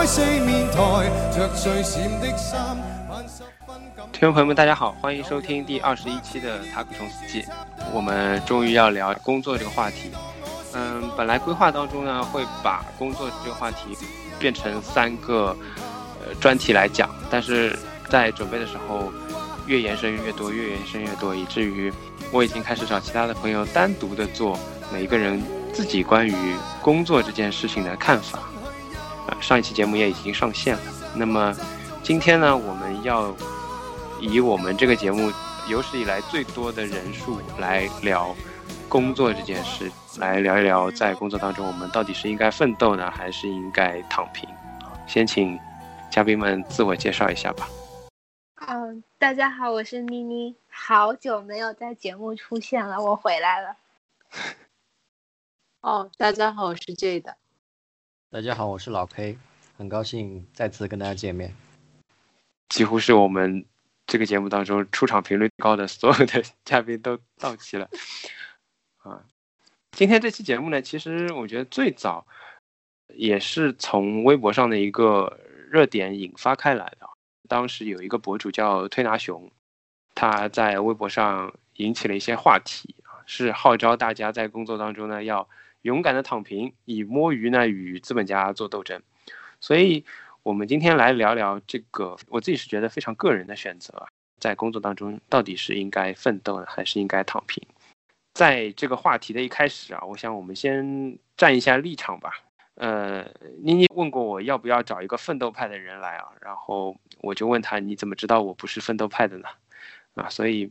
开四面台，着最闪的衫。听众朋友们，大家好，欢迎收听第二十一期的塔克虫司机。我们终于要聊工作这个话题。嗯，本来规划当中呢，会把工作这个话题变成三个呃专题来讲，但是在准备的时候，越延伸越多，越延伸越多，以至于我已经开始找其他的朋友单独的做每一个人自己关于工作这件事情的看法。啊，上一期节目也已经上线了。那么今天呢，我们要以我们这个节目有史以来最多的人数来聊工作这件事，来聊一聊在工作当中我们到底是应该奋斗呢，还是应该躺平？先请嘉宾们自我介绍一下吧。嗯，大家好，我是妮妮，好久没有在节目出现了，我回来了。哦，大家好，我是 J 的。大家好，我是老 K，很高兴再次跟大家见面。几乎是我们这个节目当中出场频率高的所有的 嘉宾都到齐了。啊，今天这期节目呢，其实我觉得最早也是从微博上的一个热点引发开来的。当时有一个博主叫推拿熊，他在微博上引起了一些话题啊，是号召大家在工作当中呢要勇敢的躺平，以摸鱼呢与资本家做斗争。所以，我们今天来聊聊这个，我自己是觉得非常个人的选择，在工作当中到底是应该奋斗呢，还是应该躺平？在这个话题的一开始啊，我想我们先站一下立场吧。呃，妮妮问过我要不要找一个奋斗派的人来啊，然后我就问他你怎么知道我不是奋斗派的呢？啊，所以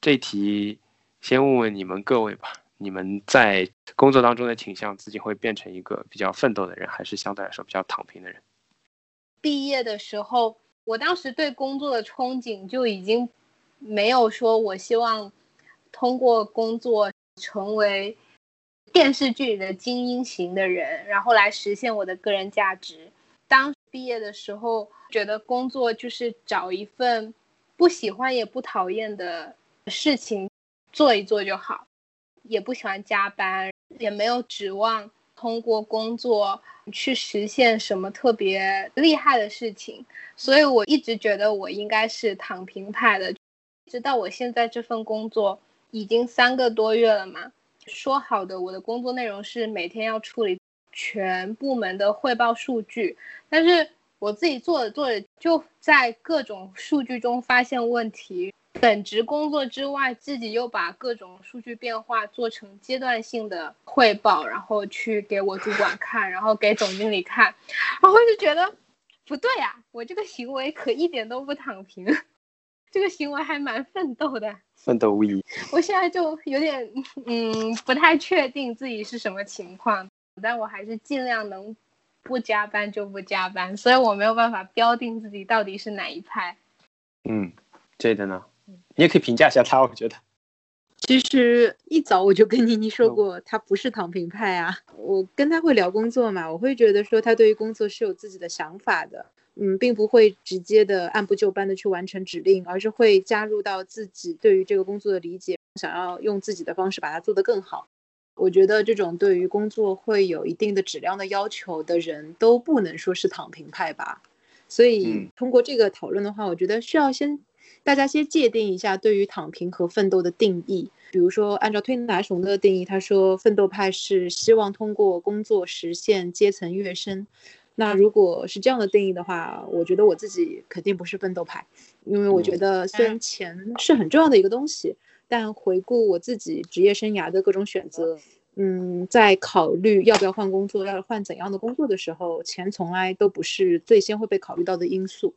这题先问问你们各位吧，你们在工作当中的倾向，自己会变成一个比较奋斗的人，还是相对来说比较躺平的人？毕业的时候，我当时对工作的憧憬就已经没有说我希望通过工作成为电视剧里的精英型的人，然后来实现我的个人价值。当毕业的时候，觉得工作就是找一份不喜欢也不讨厌的事情做一做就好，也不喜欢加班，也没有指望通过工作去实现什么特别厉害的事情，所以我一直觉得我应该是躺平派的。直到我现在这份工作已经三个多月了嘛，说好的我的工作内容是每天要处理全部门的汇报数据，但是我自己做着做着就在各种数据中发现问题。本职工作之外，自己又把各种数据变化做成阶段性的汇报，然后去给我主管看，然后给总经理看，然后就觉得不对呀，我这个行为可一点都不躺平，这个行为还蛮奋斗的。奋斗无疑。我现在就有点嗯不太确定自己是什么情况，但我还是尽量能不加班就不加班，所以我没有办法标定自己到底是哪一派。嗯，这个呢？你也可以评价一下他，我觉得。其实一早我就跟妮妮说过，他不是躺平派啊。我跟他会聊工作嘛，我会觉得说他对于工作是有自己的想法的，嗯，并不会直接的按部就班的去完成指令，而是会加入到自己对于这个工作的理解，想要用自己的方式把它做得更好。我觉得这种对于工作会有一定的质量的要求的人，都不能说是躺平派吧。所以通过这个讨论的话，我觉得需要先。大家先界定一下对于躺平和奋斗的定义。比如说，按照推拿熊的定义，他说奋斗派是希望通过工作实现阶层跃升。那如果是这样的定义的话，我觉得我自己肯定不是奋斗派，因为我觉得虽然钱是很重要的一个东西，但回顾我自己职业生涯的各种选择，嗯，在考虑要不要换工作、要换怎样的工作的时候，钱从来都不是最先会被考虑到的因素。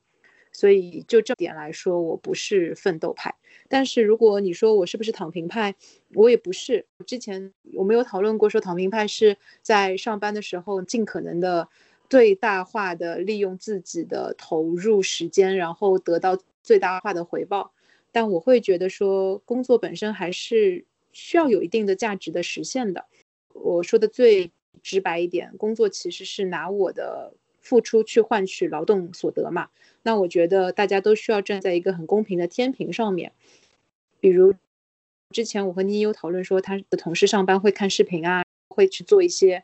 所以就这点来说，我不是奋斗派。但是如果你说我是不是躺平派，我也不是。之前我们有讨论过，说躺平派是在上班的时候尽可能的最大化的利用自己的投入时间，然后得到最大化的回报。但我会觉得说，工作本身还是需要有一定的价值的实现的。我说的最直白一点，工作其实是拿我的付出去换取劳动所得嘛。那我觉得大家都需要站在一个很公平的天平上面。比如之前我和妮优讨论说，他的同事上班会看视频啊，会去做一些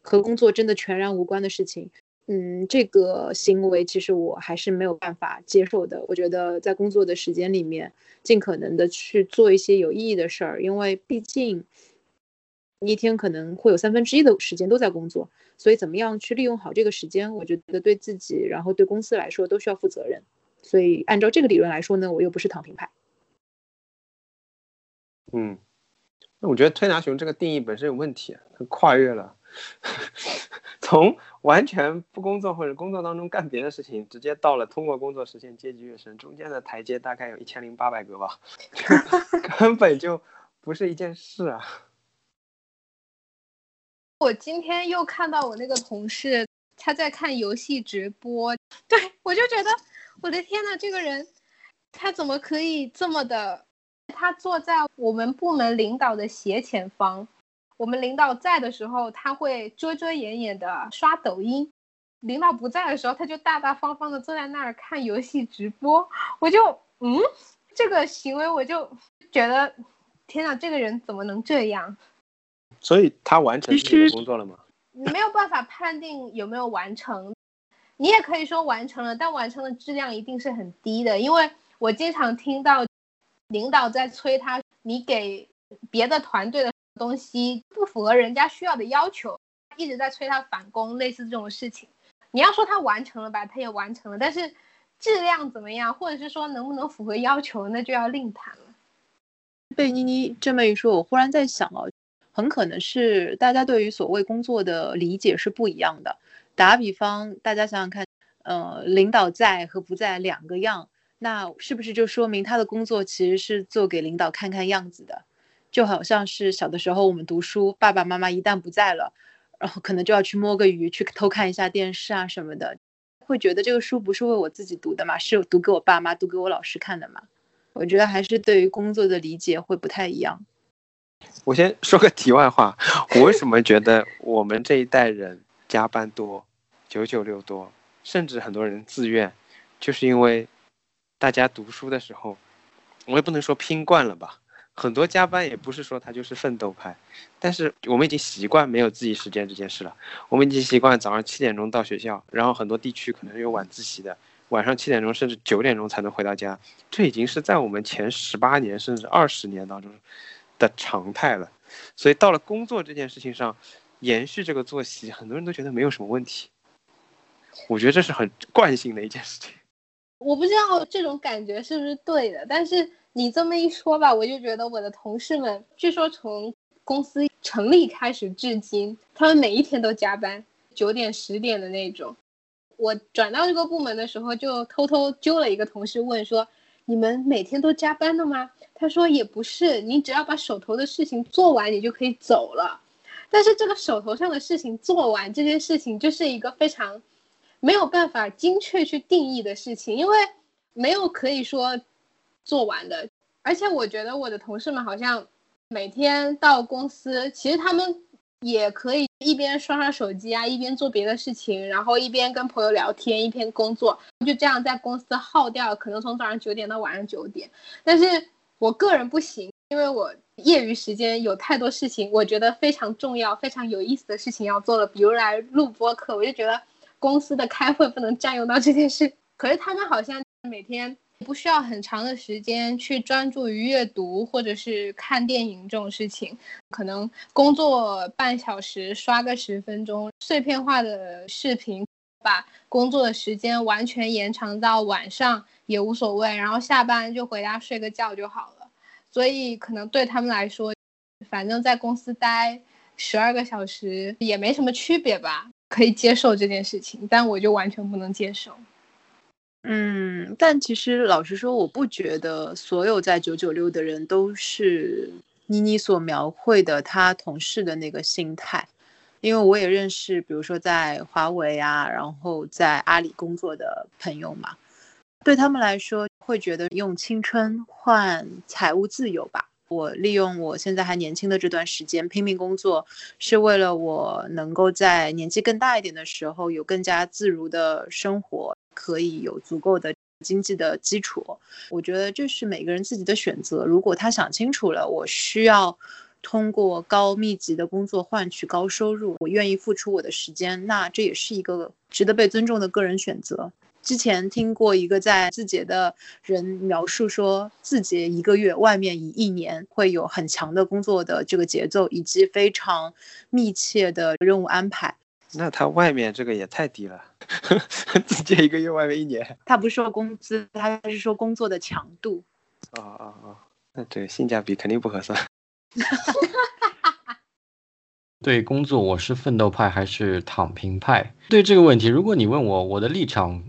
和工作真的全然无关的事情。嗯，这个行为其实我还是没有办法接受的。我觉得在工作的时间里面，尽可能的去做一些有意义的事儿，因为毕竟一天可能会有三分之一的时间都在工作，所以怎么样去利用好这个时间，我觉得对自己，然后对公司来说都需要负责任。所以按照这个理论来说呢，我又不是躺平派。嗯，那我觉得推拿熊这个定义本身有问题，跨越了。从完全不工作或者工作当中干别的事情，直接到了通过工作实现阶级跃升，中间的台阶大概有一千零八百个吧，根本就不是一件事啊！我今天又看到我那个同事他在看游戏直播，对我就觉得我的天呐，这个人他怎么可以这么的？他坐在我们部门领导的斜前方。我们领导在的时候，他会遮遮掩掩的刷抖音；领导不在的时候，他就大大方方的坐在那儿看游戏直播。我就，嗯，这个行为我就觉得，天呐，这个人怎么能这样？所以他完成自己的工作了吗？没有办法判定有没有完成。你也可以说完成了，但完成的质量一定是很低的，因为我经常听到领导在催他，你给别的团队的。东西不符合人家需要的要求，一直在催他返工，类似这种事情。你要说他完成了吧，他也完成了，但是质量怎么样，或者是说能不能符合要求，那就要另谈了。被妮妮这么一说，我忽然在想哦，很可能是大家对于所谓工作的理解是不一样的。打比方，大家想想看，呃，领导在和不在两个样，那是不是就说明他的工作其实是做给领导看看样子的？就好像是小的时候我们读书，爸爸妈妈一旦不在了，然后可能就要去摸个鱼，去偷看一下电视啊什么的，会觉得这个书不是为我自己读的嘛，是读给我爸妈、读给我老师看的嘛。我觉得还是对于工作的理解会不太一样。我先说个题外话，我为什么觉得我们这一代人加班多、九九六多，甚至很多人自愿，就是因为大家读书的时候，我也不能说拼惯了吧。很多加班也不是说他就是奋斗派，但是我们已经习惯没有自己时间这件事了。我们已经习惯早上七点钟到学校，然后很多地区可能有晚自习的，晚上七点钟甚至九点钟才能回到家。这已经是在我们前十八年甚至二十年当中的常态了。所以到了工作这件事情上，延续这个作息，很多人都觉得没有什么问题。我觉得这是很惯性的一件事情。我不知道这种感觉是不是对的，但是。你这么一说吧，我就觉得我的同事们，据说从公司成立开始至今，他们每一天都加班，九点十点的那种。我转到这个部门的时候，就偷偷揪了一个同事问说：“你们每天都加班的吗？”他说：“也不是，你只要把手头的事情做完，你就可以走了。”但是这个手头上的事情做完这件事情，就是一个非常没有办法精确去定义的事情，因为没有可以说。做完的，而且我觉得我的同事们好像每天到公司，其实他们也可以一边刷刷手机啊，一边做别的事情，然后一边跟朋友聊天，一边工作，就这样在公司耗掉，可能从早上九点到晚上九点。但是我个人不行，因为我业余时间有太多事情，我觉得非常重要、非常有意思的事情要做了，比如来录播课，我就觉得公司的开会不能占用到这件事。可是他们好像每天。不需要很长的时间去专注于阅读或者是看电影这种事情，可能工作半小时刷个十分钟碎片化的视频，把工作的时间完全延长到晚上也无所谓，然后下班就回家睡个觉就好了。所以可能对他们来说，反正在公司待十二个小时也没什么区别吧，可以接受这件事情，但我就完全不能接受。嗯，但其实老实说，我不觉得所有在九九六的人都是妮妮所描绘的她同事的那个心态。因为我也认识，比如说在华为啊，然后在阿里工作的朋友嘛，对他们来说会觉得用青春换财务自由吧。我利用我现在还年轻的这段时间拼命工作，是为了我能够在年纪更大一点的时候有更加自如的生活，可以有足够的经济的基础。我觉得这是每个人自己的选择。如果他想清楚了，我需要通过高密集的工作换取高收入，我愿意付出我的时间，那这也是一个值得被尊重的个人选择。之前听过一个在字节的人描述说，字节一个月外面以一年会有很强的工作的这个节奏，以及非常密切的任务安排。那他外面这个也太低了，直接一个月外面一年。他不是说工资，他是说工作的强度。哦哦哦！那这个性价比肯定不合算。对工作，我是奋斗派还是躺平派？对这个问题，如果你问我，我的立场。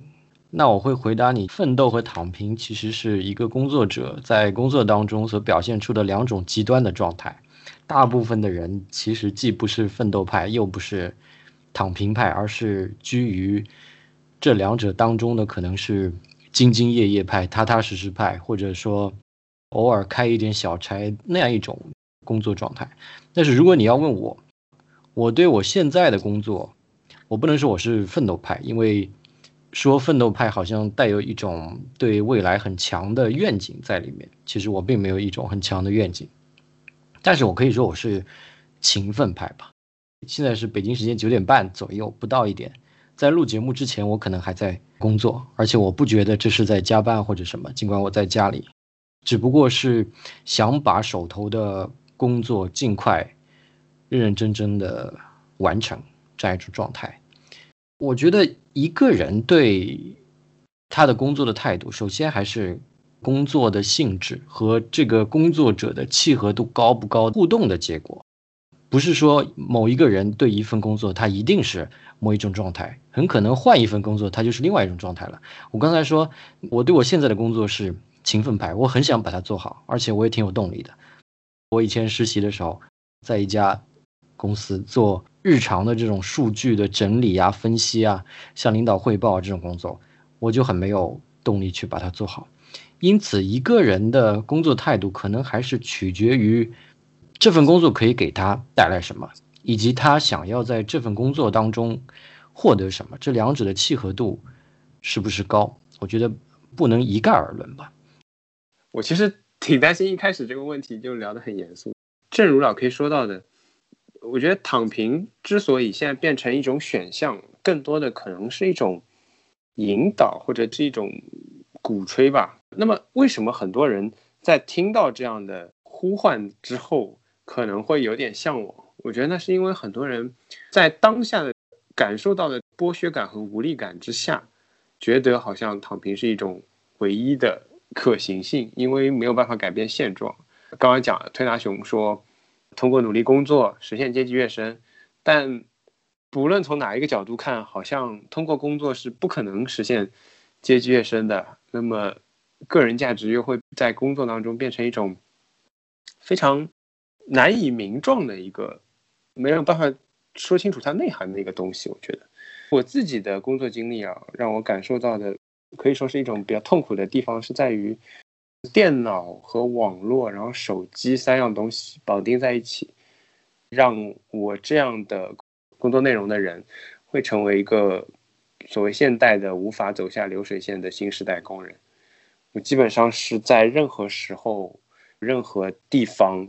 那我会回答你，奋斗和躺平其实是一个工作者在工作当中所表现出的两种极端的状态。大部分的人其实既不是奋斗派，又不是躺平派，而是居于这两者当中的，可能是兢兢业业派、踏踏实实派，或者说偶尔开一点小差那样一种工作状态。但是如果你要问我，我对我现在的工作，我不能说我是奋斗派，因为。说奋斗派好像带有一种对未来很强的愿景在里面，其实我并没有一种很强的愿景，但是我可以说我是勤奋派吧。现在是北京时间九点半左右，不到一点，在录节目之前，我可能还在工作，而且我不觉得这是在加班或者什么，尽管我在家里，只不过是想把手头的工作尽快、认认真真的完成这样一种状态。我觉得一个人对他的工作的态度，首先还是工作的性质和这个工作者的契合度高不高互动的结果，不是说某一个人对一份工作他一定是某一种状态，很可能换一份工作他就是另外一种状态了。我刚才说我对我现在的工作是勤奋派，我很想把它做好，而且我也挺有动力的。我以前实习的时候，在一家公司做。日常的这种数据的整理啊、分析啊、向领导汇报这种工作，我就很没有动力去把它做好。因此，一个人的工作态度可能还是取决于这份工作可以给他带来什么，以及他想要在这份工作当中获得什么。这两者的契合度是不是高？我觉得不能一概而论吧。我其实挺担心一开始这个问题就聊得很严肃。正如老 K 说到的。我觉得躺平之所以现在变成一种选项，更多的可能是一种引导或者是一种鼓吹吧。那么，为什么很多人在听到这样的呼唤之后，可能会有点向往？我觉得那是因为很多人在当下的感受到的剥削感和无力感之下，觉得好像躺平是一种唯一的可行性，因为没有办法改变现状。刚刚讲推拿熊说。通过努力工作实现阶级跃升，但不论从哪一个角度看，好像通过工作是不可能实现阶级跃升的。那么，个人价值又会在工作当中变成一种非常难以名状的一个没有办法说清楚它内涵的一个东西。我觉得我自己的工作经历啊，让我感受到的可以说是一种比较痛苦的地方，是在于。电脑和网络，然后手机三样东西绑定在一起，让我这样的工作内容的人，会成为一个所谓现代的无法走下流水线的新时代工人。我基本上是在任何时候、任何地方，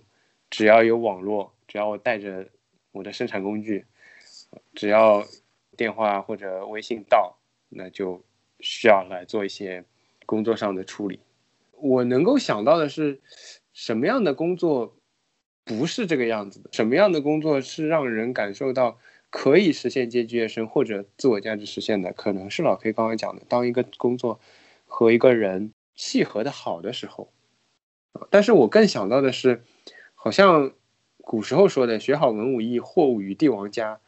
只要有网络，只要我带着我的生产工具，只要电话或者微信到，那就需要来做一些工作上的处理。我能够想到的是，什么样的工作不是这个样子的？什么样的工作是让人感受到可以实现阶级跃升或者自我价值实现的？可能是老 K 刚刚讲的，当一个工作和一个人契合的好的时候。但是我更想到的是，好像古时候说的“学好文武艺，货物与帝王家”，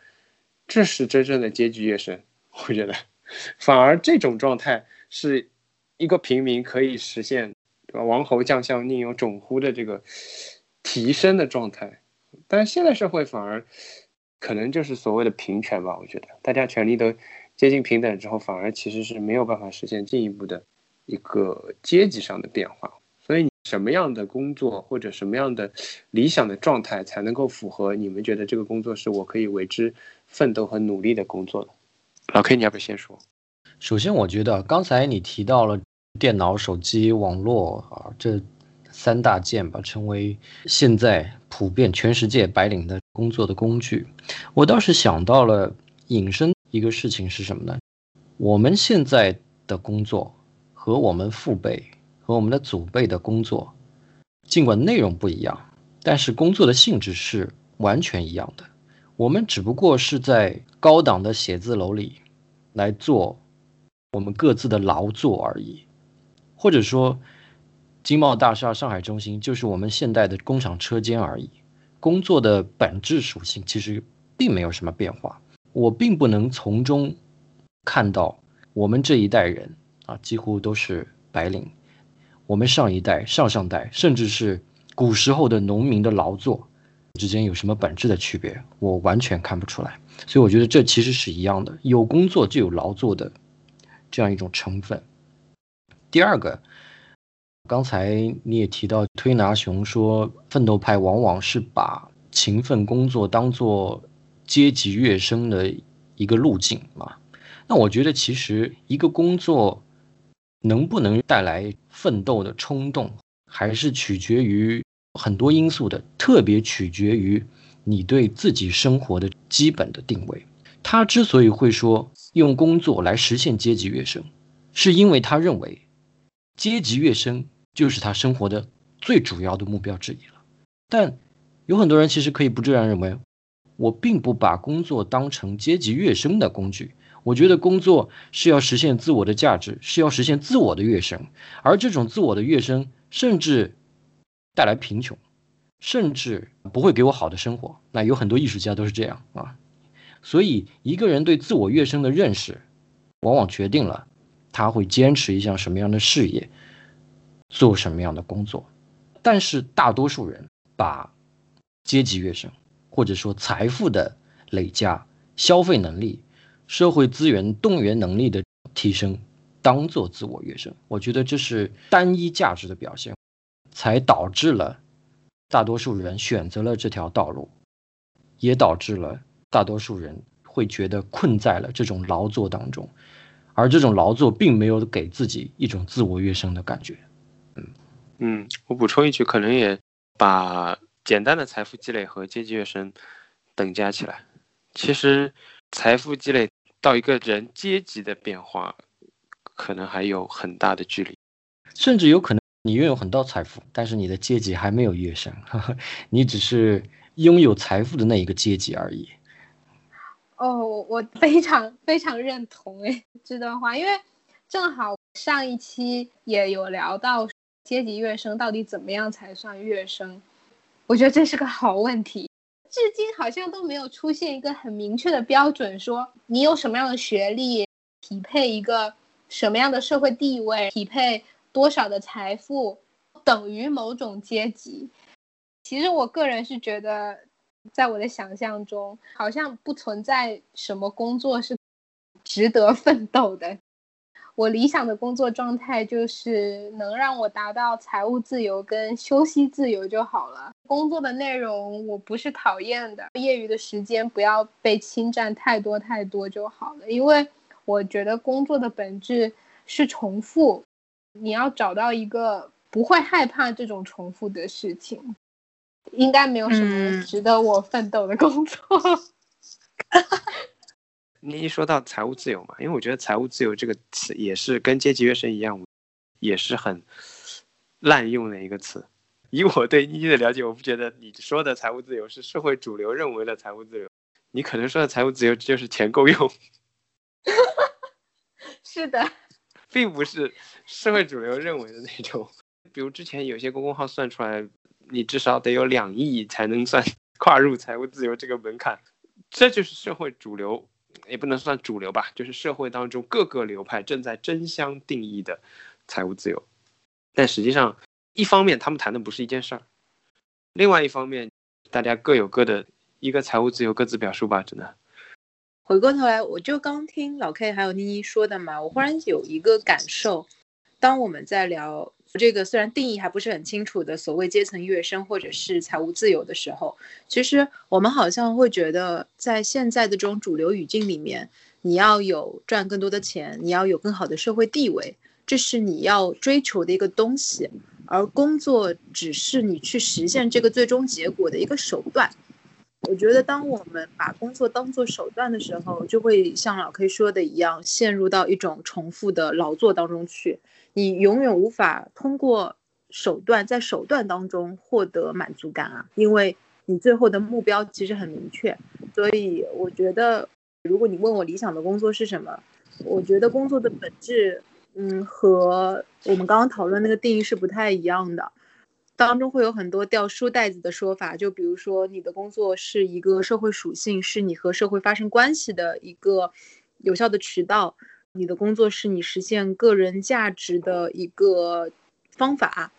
这是真正的阶级跃升。我觉得，反而这种状态是一个平民可以实现。王侯将相宁有种乎的这个提升的状态，但是现在社会反而可能就是所谓的平权吧。我觉得大家权利都接近平等之后，反而其实是没有办法实现进一步的一个阶级上的变化。所以，什么样的工作或者什么样的理想的状态才能够符合你们觉得这个工作是我可以为之奋斗和努力的工作呢？老 K，你要不要先说？首先，我觉得刚才你提到了电脑、手机、网络啊这三大件吧，成为现在普遍全世界白领的工作的工具。我倒是想到了引申一个事情是什么呢？我们现在的工作和我们父辈。和我们的祖辈的工作，尽管内容不一样，但是工作的性质是完全一样的。我们只不过是在高档的写字楼里来做我们各自的劳作而已，或者说，金茂大厦上海中心就是我们现代的工厂车间而已。工作的本质属性其实并没有什么变化。我并不能从中看到我们这一代人啊，几乎都是白领。我们上一代、上上代，甚至是古时候的农民的劳作之间有什么本质的区别？我完全看不出来。所以我觉得这其实是一样的，有工作就有劳作的这样一种成分。第二个，刚才你也提到推拿熊说，奋斗派往往是把勤奋工作当做阶级跃升的一个路径嘛？那我觉得其实一个工作。能不能带来奋斗的冲动，还是取决于很多因素的，特别取决于你对自己生活的基本的定位。他之所以会说用工作来实现阶级跃升，是因为他认为阶级跃升就是他生活的最主要的目标之一了。但有很多人其实可以不这样认为，我并不把工作当成阶级跃升的工具。我觉得工作是要实现自我的价值，是要实现自我的跃升，而这种自我的跃升甚至带来贫穷，甚至不会给我好的生活。那有很多艺术家都是这样啊，所以一个人对自我跃升的认识，往往决定了他会坚持一项什么样的事业，做什么样的工作。但是大多数人把阶级跃升，或者说财富的累加、消费能力。社会资源动员能力的提升，当做自我跃升，我觉得这是单一价值的表现，才导致了大多数人选择了这条道路，也导致了大多数人会觉得困在了这种劳作当中，而这种劳作并没有给自己一种自我跃升的感觉。嗯嗯，我补充一句，可能也把简单的财富积累和阶级跃升等价起来，其实财富积累。到一个人阶级的变化，可能还有很大的距离，甚至有可能你拥有很多财富，但是你的阶级还没有跃升，你只是拥有财富的那一个阶级而已。哦，我非常非常认同哎这段话，因为正好上一期也有聊到阶级跃升到底怎么样才算跃升，我觉得这是个好问题。至今好像都没有出现一个很明确的标准，说你有什么样的学历，匹配一个什么样的社会地位，匹配多少的财富，等于某种阶级。其实我个人是觉得，在我的想象中，好像不存在什么工作是值得 奋斗的。我理想的工作状态就是能让我达到财务自由跟休息自由就好了。工作的内容我不是讨厌的，业余的时间不要被侵占太多太多就好了。因为我觉得工作的本质是重复，你要找到一个不会害怕这种重复的事情，应该没有什么值得我奋斗的工作。你一说到财务自由嘛，因为我觉得财务自由这个词也是跟阶级跃升一样，也是很滥用的一个词。以我对妮妮的了解，我不觉得你说的财务自由是社会主流认为的财务自由。你可能说的财务自由就是钱够用。是的，并不是社会主流认为的那种。比如之前有些公众号算出来，你至少得有两亿才能算 跨入财务自由这个门槛，这就是社会主流。也不能算主流吧，就是社会当中各个流派正在争相定义的财务自由，但实际上，一方面他们谈的不是一件事儿，另外一方面，大家各有各的一个财务自由各自表述吧，真的。回过头来，我就刚听老 K 还有妮妮说的嘛，我忽然有一个感受，当我们在聊这个虽然定义还不是很清楚的所谓阶层跃升或者是财务自由的时候，其实我们好像会觉得，在现在的这种主流语境里面，你要有赚更多的钱，你要有更好的社会地位，这是你要追求的一个东西，而工作只是你去实现这个最终结果的一个手段。我觉得，当我们把工作当做手段的时候，就会像老 K 说的一样，陷入到一种重复的劳作当中去。你永远无法通过手段在手段当中获得满足感啊，因为你最后的目标其实很明确。所以，我觉得，如果你问我理想的工作是什么，我觉得工作的本质，嗯，和我们刚刚讨论那个定义是不太一样的。当中会有很多掉书袋子的说法，就比如说你的工作是一个社会属性，是你和社会发生关系的一个有效的渠道；你的工作是你实现个人价值的一个方法。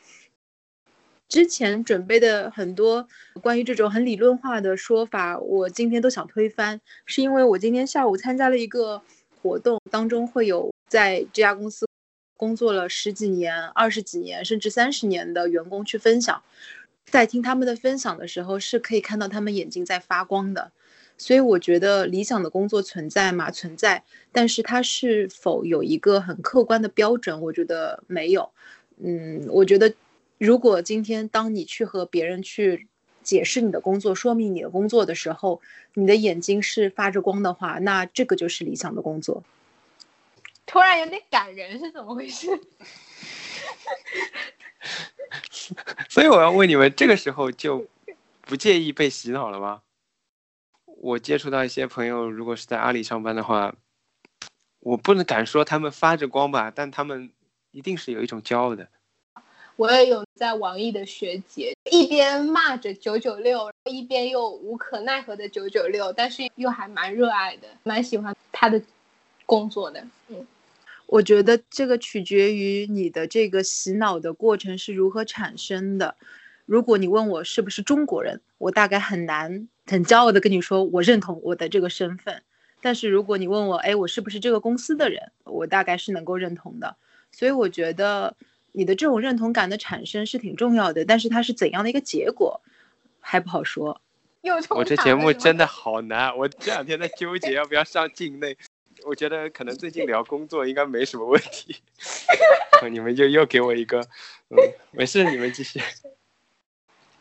之前准备的很多关于这种很理论化的说法，我今天都想推翻，是因为我今天下午参加了一个活动，当中会有在这家公司。工作了十几年、二十几年，甚至三十年的员工去分享，在听他们的分享的时候，是可以看到他们眼睛在发光的。所以我觉得理想的工作存在吗？存在，但是它是否有一个很客观的标准？我觉得没有。嗯，我觉得如果今天当你去和别人去解释你的工作、说明你的工作的时候，你的眼睛是发着光的话，那这个就是理想的工作。突然有点感人，是怎么回事？所以我要问你们，这个时候就不介意被洗脑了吗？我接触到一些朋友，如果是在阿里上班的话，我不能敢说他们发着光吧，但他们一定是有一种骄傲的。我也有在网易的学姐，一边骂着九九六，一边又无可奈何的九九六，但是又还蛮热爱的，蛮喜欢他的工作的。嗯。我觉得这个取决于你的这个洗脑的过程是如何产生的。如果你问我是不是中国人，我大概很难很骄傲的跟你说我认同我的这个身份。但是如果你问我，哎，我是不是这个公司的人，我大概是能够认同的。所以我觉得你的这种认同感的产生是挺重要的，但是它是怎样的一个结果，还不好说。我这节目真的好难，我这两天在纠结要不要上境内。我觉得可能最近聊工作应该没什么问题，你们就又给我一个，嗯，没事，你们继续。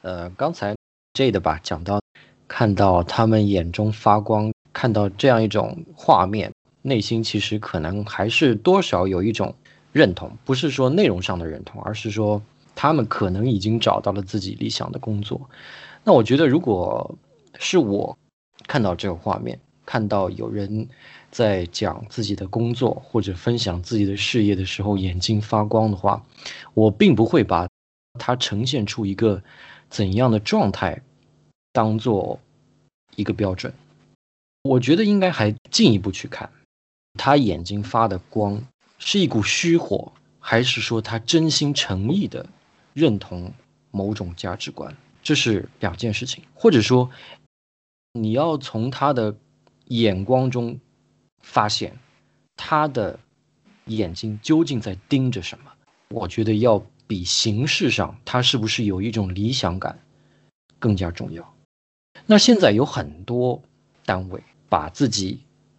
呃，刚才 J 的吧讲到，看到他们眼中发光，看到这样一种画面，内心其实可能还是多少有一种认同，不是说内容上的认同，而是说他们可能已经找到了自己理想的工作。那我觉得，如果是我看到这个画面，看到有人。在讲自己的工作或者分享自己的事业的时候，眼睛发光的话，我并不会把它呈现出一个怎样的状态当做一个标准。我觉得应该还进一步去看，他眼睛发的光是一股虚火，还是说他真心诚意的认同某种价值观，这是两件事情。或者说，你要从他的眼光中。发现他的眼睛究竟在盯着什么？我觉得要比形式上他是不是有一种理想感更加重要。那现在有很多单位把自己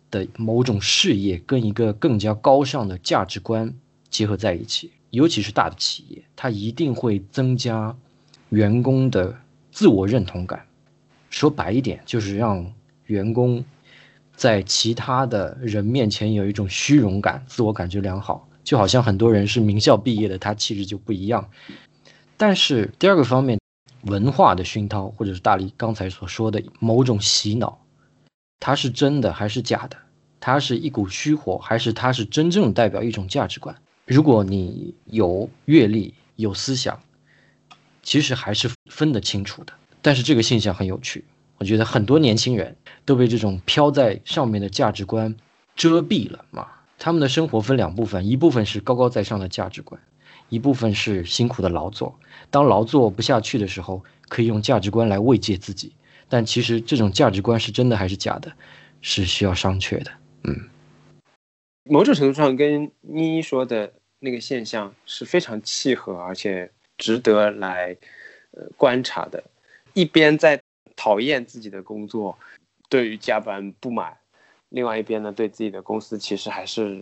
的某种事业跟一个更加高尚的价值观结合在一起，尤其是大的企业，它一定会增加员工的自我认同感。说白一点，就是让员工。在其他的人面前有一种虚荣感，自我感觉良好，就好像很多人是名校毕业的，他气质就不一样。但是第二个方面，文化的熏陶，或者是大力刚才所说的某种洗脑，它是真的还是假的？它是一股虚火，还是它是真正代表一种价值观？如果你有阅历、有思想，其实还是分得清楚的。但是这个现象很有趣。我觉得很多年轻人都被这种飘在上面的价值观遮蔽了嘛。他们的生活分两部分，一部分是高高在上的价值观，一部分是辛苦的劳作。当劳作不下去的时候，可以用价值观来慰藉自己；但其实这种价值观是真的还是假的，是需要商榷的。嗯，某种程度上跟妮妮说的那个现象是非常契合，而且值得来呃观察的。一边在讨厌自己的工作，对于加班不满；另外一边呢，对自己的公司其实还是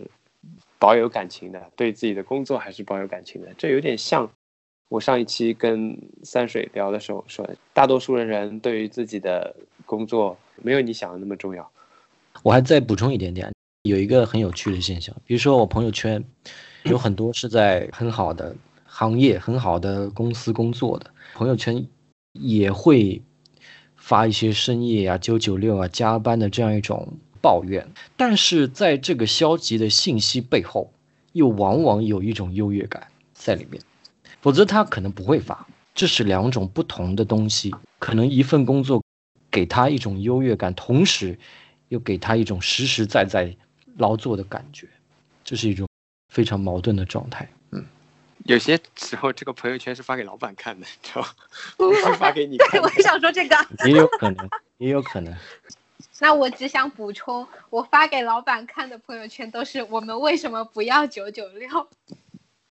保有感情的，对自己的工作还是保有感情的。这有点像我上一期跟三水聊的时候说，大多数的人对于自己的工作没有你想的那么重要。我还再补充一点点，有一个很有趣的现象，比如说我朋友圈有很多是在很好的行业、很好的公司工作的，朋友圈也会发一些深夜啊、九九六啊、加班的这样一种抱怨，但是在这个消极的信息背后，又往往有一种优越感在里面，否则他可能不会发。这是两种不同的东西，可能一份工作给他一种优越感，同时。又给他一种实实在在劳作的感觉，这是一种非常矛盾的状态。嗯，有些时候这个朋友圈是发给老板看的，知道吗？不是发给你看。我想说这个，也有可能，也有可能。那我只想补充，我发给老板看的朋友圈都是我们为什么不要九九六。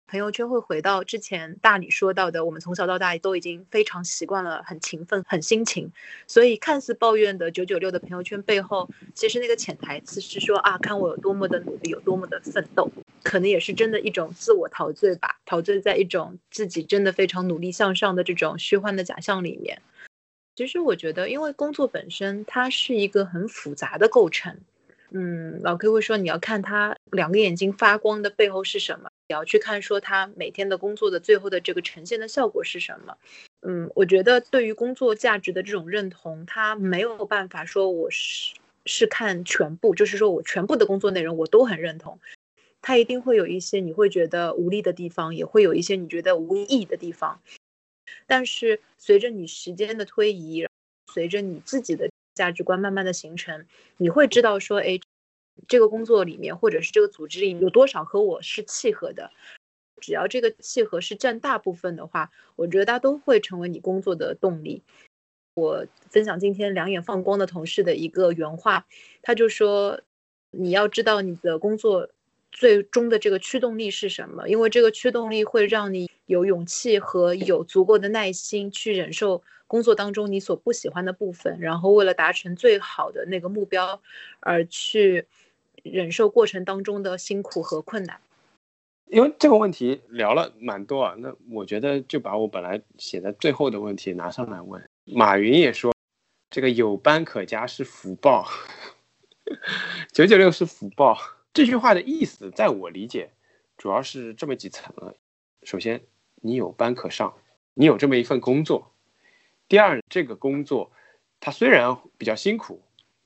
朋友圈会回到之前大理说到的，我们从小到大都已经非常习惯了很勤奋、很辛勤，所以看似抱怨的九九六的朋友圈背后，其实那个潜台词是说啊，看我有多么的努力，有多么的奋斗，可能也是真的一种自我陶醉吧，陶醉在一种自己真的非常努力向上的这种虚幻的假象里面。其实我觉得，因为工作本身它是一个很复杂的构成，嗯，老 K 会说你要看他两个眼睛发光的背后是什么。也要去看说他每天的工作的最后的这个呈现的效果是什么。嗯，我觉得对于工作价值的这种认同，他没有办法说我是是看全部，就是说我全部的工作内容我都很认同。他一定会有一些你会觉得无力的地方，也会有一些你觉得无意义的地方。但是随着你时间的推移，随着你自己的价值观慢慢的形成，你会知道说，哎。这个工作里面，或者是这个组织里有多少和我是契合的？只要这个契合是占大部分的话，我觉得它都会成为你工作的动力。我分享今天两眼放光的同事的一个原话，他就说：“你要知道你的工作最终的这个驱动力是什么，因为这个驱动力会让你有勇气和有足够的耐心去忍受。”工作当中你所不喜欢的部分，然后为了达成最好的那个目标，而去忍受过程当中的辛苦和困难。因为这个问题聊了蛮多啊，那我觉得就把我本来写在最后的问题拿上来问。马云也说，这个有班可加是福报，九九六是福报。这句话的意思，在我理解，主要是这么几层了。首先，你有班可上，你有这么一份工作。第二，这个工作，它虽然比较辛苦，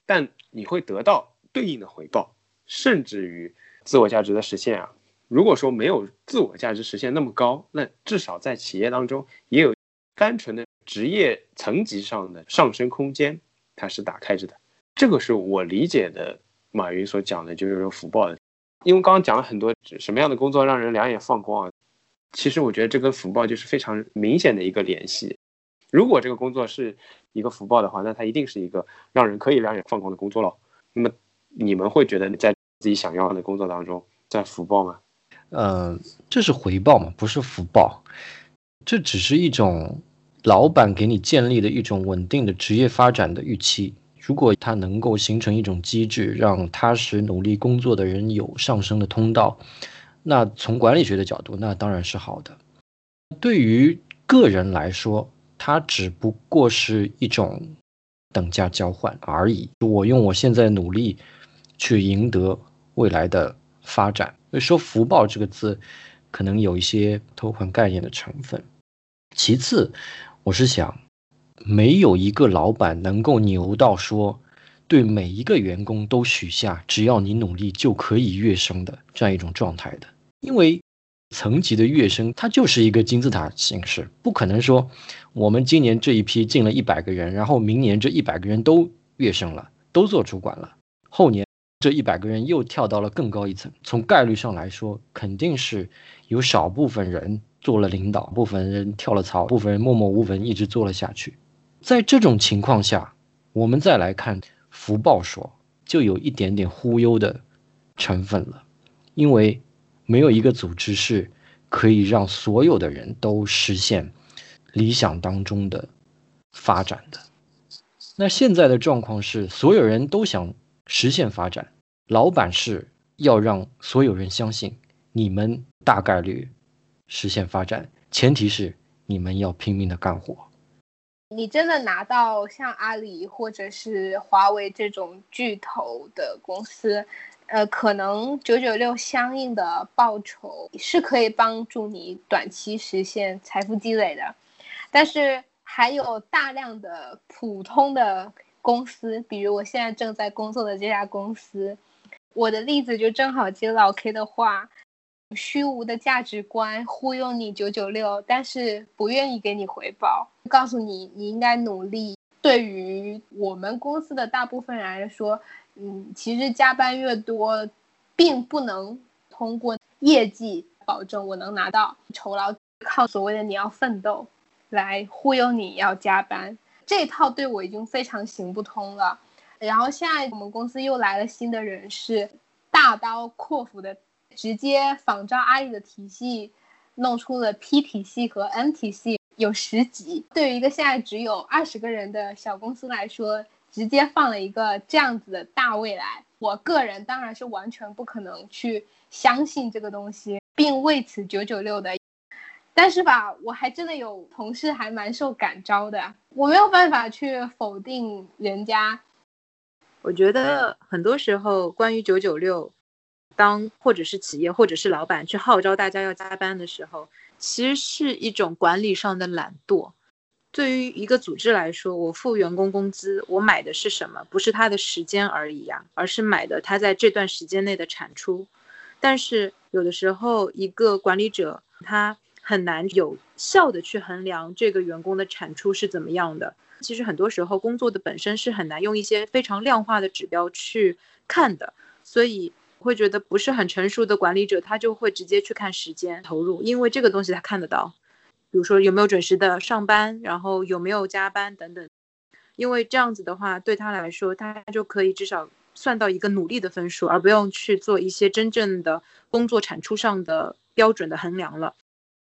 但你会得到对应的回报，甚至于自我价值的实现啊。如果说没有自我价值实现那么高，那至少在企业当中也有单纯的职业层级上的上升空间，它是打开着的。这个是我理解的马云所讲的，就是有福报的。因为刚刚讲了很多什么样的工作让人两眼放光啊，其实我觉得这跟福报就是非常明显的一个联系。如果这个工作是一个福报的话，那它一定是一个让人可以两眼放光的工作了。那么你们会觉得在自己想要的工作当中在福报吗？呃，这是回报嘛，不是福报。这只是一种老板给你建立的一种稳定的职业发展的预期。如果它能够形成一种机制，让踏实努力工作的人有上升的通道，那从管理学的角度，那当然是好的。对于个人来说，它只不过是一种等价交换而已。我用我现在努力去赢得未来的发展。所以说“福报”这个字可能有一些偷换概念的成分。其次，我是想，没有一个老板能够牛到说对每一个员工都许下只要你努力就可以跃升的这样一种状态的，因为。层级的跃升，它就是一个金字塔形式，不可能说我们今年这一批进了一百个人，然后明年这一百个人都跃升了，都做主管了，后年这一百个人又跳到了更高一层。从概率上来说，肯定是有少部分人做了领导，部分人跳了槽，部分人默默无闻一直做了下去。在这种情况下，我们再来看福报说，就有一点点忽悠的成分了，因为没有一个组织是可以让所有的人都实现理想当中的发展的。那现在的状况是，所有人都想实现发展，老板是要让所有人相信你们大概率实现发展，前提是你们要拼命的干活。你真的拿到像阿里或者是华为这种巨头的公司，呃，可能九九六相应的报酬是可以帮助你短期实现财富积累的，但是还有大量的普通的公司，比如我现在正在工作的这家公司，我的例子就正好接老 K 的话。虚无的价值观忽悠你九九六，但是不愿意给你回报，告诉你你应该努力。对于我们公司的大部分人来说，嗯，其实加班越多，并不能通过业绩保证我能拿到酬劳，靠所谓的你要奋斗来忽悠你要加班，这套对我已经非常行不通了。然后现在我们公司又来了新的人事，大刀阔斧的。直接仿照阿里的体系，弄出了 P 体系和 N 体系，有十级。对于一个现在只有二十个人的小公司来说，直接放了一个这样子的大未来。我个人当然是完全不可能去相信这个东西，并为此九九六的。但是吧，我还真的有同事还蛮受感召的，我没有办法去否定人家。我觉得很多时候关于九九六。当或者是企业或者是老板去号召大家要加班的时候，其实是一种管理上的懒惰。对于一个组织来说，我付员工工资，我买的是什么？不是他的时间而已呀，而是买的他在这段时间内的产出。但是有的时候，一个管理者他很难有效的去衡量这个员工的产出是怎么样的。其实很多时候，工作的本身是很难用一些非常量化的指标去看的，所以。会觉得不是很成熟的管理者，他就会直接去看时间投入，因为这个东西他看得到，比如说有没有准时的上班，然后有没有加班等等，因为这样子的话对他来说，他就可以至少算到一个努力的分数，而不用去做一些真正的工作产出上的标准的衡量了。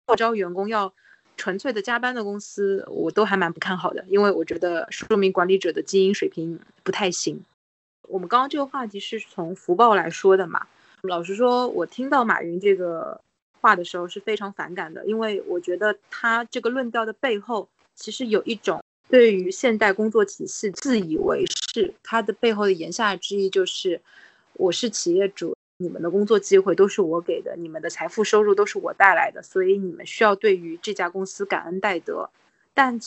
号召员工要纯粹的加班的公司，我都还蛮不看好的，因为我觉得说明管理者的基因水平不太行。我们刚刚这个话题是从福报来说的嘛？老实说，我听到马云这个话的时候是非常反感的，因为我觉得他这个论调的背后，其实有一种对于现代工作体系自以为是。他的背后的言下之意就是，我是企业主，你们的工作机会都是我给的，你们的财富收入都是我带来的，所以你们需要对于这家公司感恩戴德。但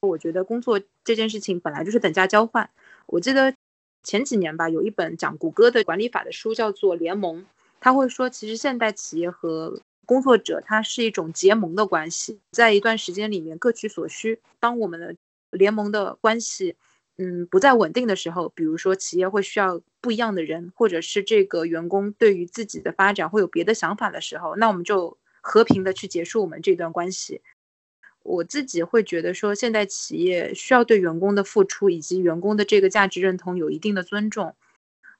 我觉得工作这件事情本来就是等价交换。我记得。前几年吧，有一本讲谷歌的管理法的书，叫做《联盟》。他会说，其实现代企业和工作者，它是一种结盟的关系，在一段时间里面各取所需。当我们的联盟的关系，嗯，不再稳定的时候，比如说企业会需要不一样的人，或者是这个员工对于自己的发展会有别的想法的时候，那我们就和平的去结束我们这段关系。我自己会觉得说，现在企业需要对员工的付出以及员工的这个价值认同有一定的尊重。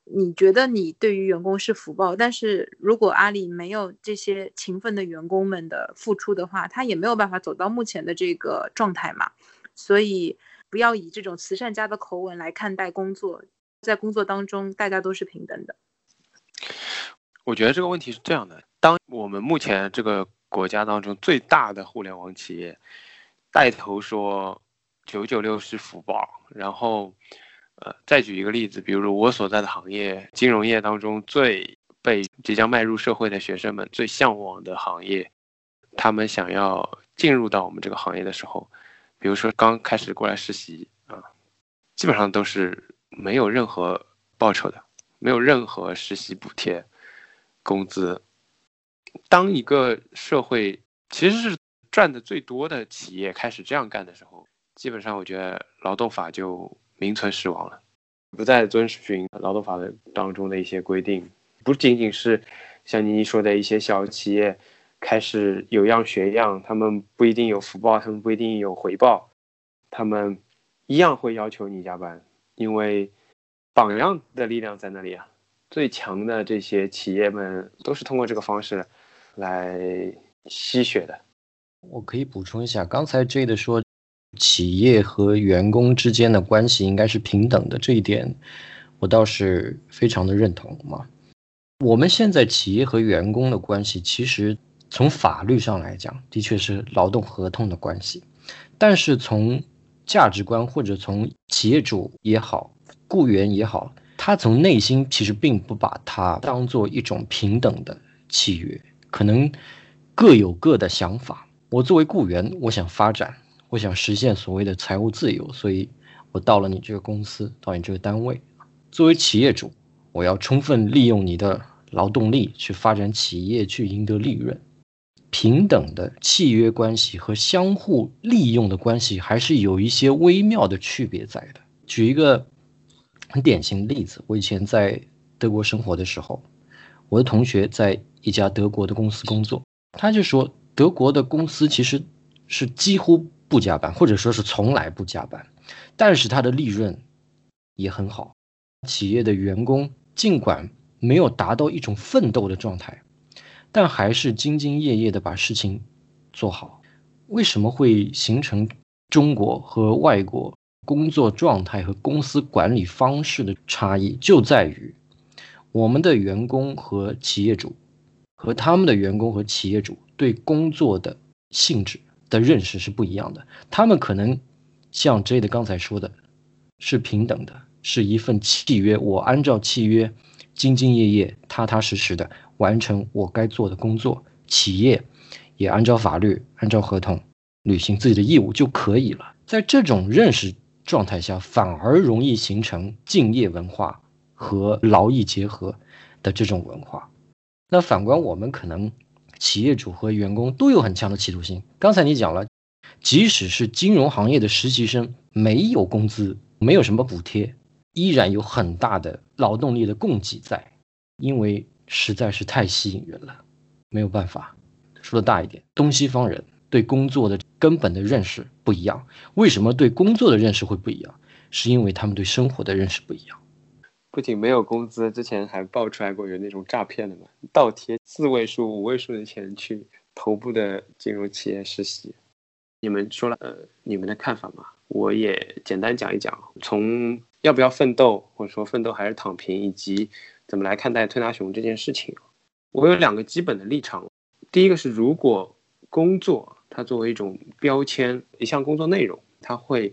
你觉得你对于员工是福报，但是如果阿里没有这些勤奋的员工们的付出的话，他也没有办法走到目前的这个状态嘛。所以不要以这种慈善家的口吻来看待工作，在工作当中大家都是平等的。我觉得这个问题是这样的：当我们目前这个。国家当中最大的互联网企业带头说“九九六是福报”，然后，呃，再举一个例子，比如我所在的行业，金融业当中最被即将迈入社会的学生们最向往的行业，他们想要进入到我们这个行业的时候，比如说刚开始过来实习啊，基本上都是没有任何报酬的，没有任何实习补贴、工资。当一个社会其实是赚的最多的企业开始这样干的时候，基本上我觉得劳动法就名存实亡了，不再遵循劳动法的当中的一些规定，不仅仅是像你说的一些小企业开始有样学样，他们不一定有福报，他们不一定有回报，他们一样会要求你加班，因为榜样的力量在那里啊。最强的这些企业们都是通过这个方式来吸血的。我可以补充一下，刚才 J 的说，企业和员工之间的关系应该是平等的，这一点我倒是非常的认同嘛。我们现在企业和员工的关系，其实从法律上来讲，的确是劳动合同的关系，但是从价值观或者从企业主也好，雇员也好。他从内心其实并不把它当做一种平等的契约，可能各有各的想法。我作为雇员，我想发展，我想实现所谓的财务自由，所以我到了你这个公司，到你这个单位。作为企业主，我要充分利用你的劳动力去发展企业，去赢得利润。平等的契约关系和相互利用的关系，还是有一些微妙的区别在的。举一个。很典型的例子，我以前在德国生活的时候，我的同学在一家德国的公司工作，他就说德国的公司其实是几乎不加班，或者说是从来不加班，但是他的利润也很好。企业的员工尽管没有达到一种奋斗的状态，但还是兢兢业业的把事情做好。为什么会形成中国和外国？工作状态和公司管理方式的差异就在于，我们的员工和企业主，和他们的员工和企业主对工作的性质的认识是不一样的。他们可能像 J 的刚才说的，是平等的，是一份契约，我按照契约兢兢业业、踏踏实实的完成我该做的工作，企业也按照法律、按照合同履行自己的义务就可以了。在这种认识。状态下反而容易形成敬业文化和劳逸结合的这种文化。那反观我们可能企业主和员工都有很强的企图心。刚才你讲了，即使是金融行业的实习生没有工资，没有什么补贴，依然有很大的劳动力的供给在，因为实在是太吸引人了，没有办法。说的大一点，东西方人。对工作的根本的认识不一样，为什么对工作的认识会不一样？是因为他们对生活的认识不一样。不仅没有工资，之前还爆出来过有那种诈骗的嘛，倒贴四位数、五位数的钱去头部的金融企业实习。你们说了呃你们的看法吗？我也简单讲一讲，从要不要奋斗，或者说奋斗还是躺平，以及怎么来看待推拿熊这件事情。我有两个基本的立场，第一个是如果工作。它作为一种标签，一项工作内容，它会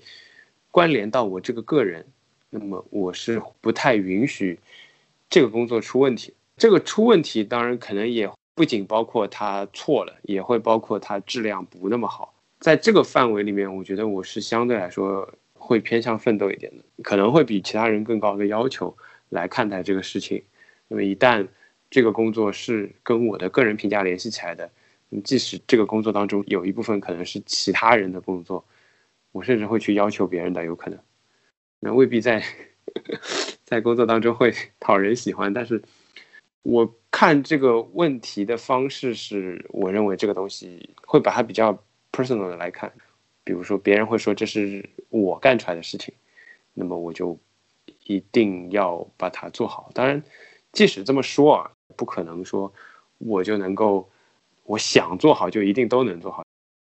关联到我这个个人，那么我是不太允许这个工作出问题。这个出问题，当然可能也不仅包括它错了，也会包括它质量不那么好。在这个范围里面，我觉得我是相对来说会偏向奋斗一点的，可能会比其他人更高的要求来看待这个事情。那么一旦这个工作是跟我的个人评价联系起来的。即使这个工作当中有一部分可能是其他人的工作，我甚至会去要求别人的，有可能，那未必在 在工作当中会讨人喜欢。但是，我看这个问题的方式是，我认为这个东西会把它比较 personal 的来看，比如说别人会说这是我干出来的事情，那么我就一定要把它做好。当然，即使这么说啊，不可能说我就能够。我想做好就一定都能做好，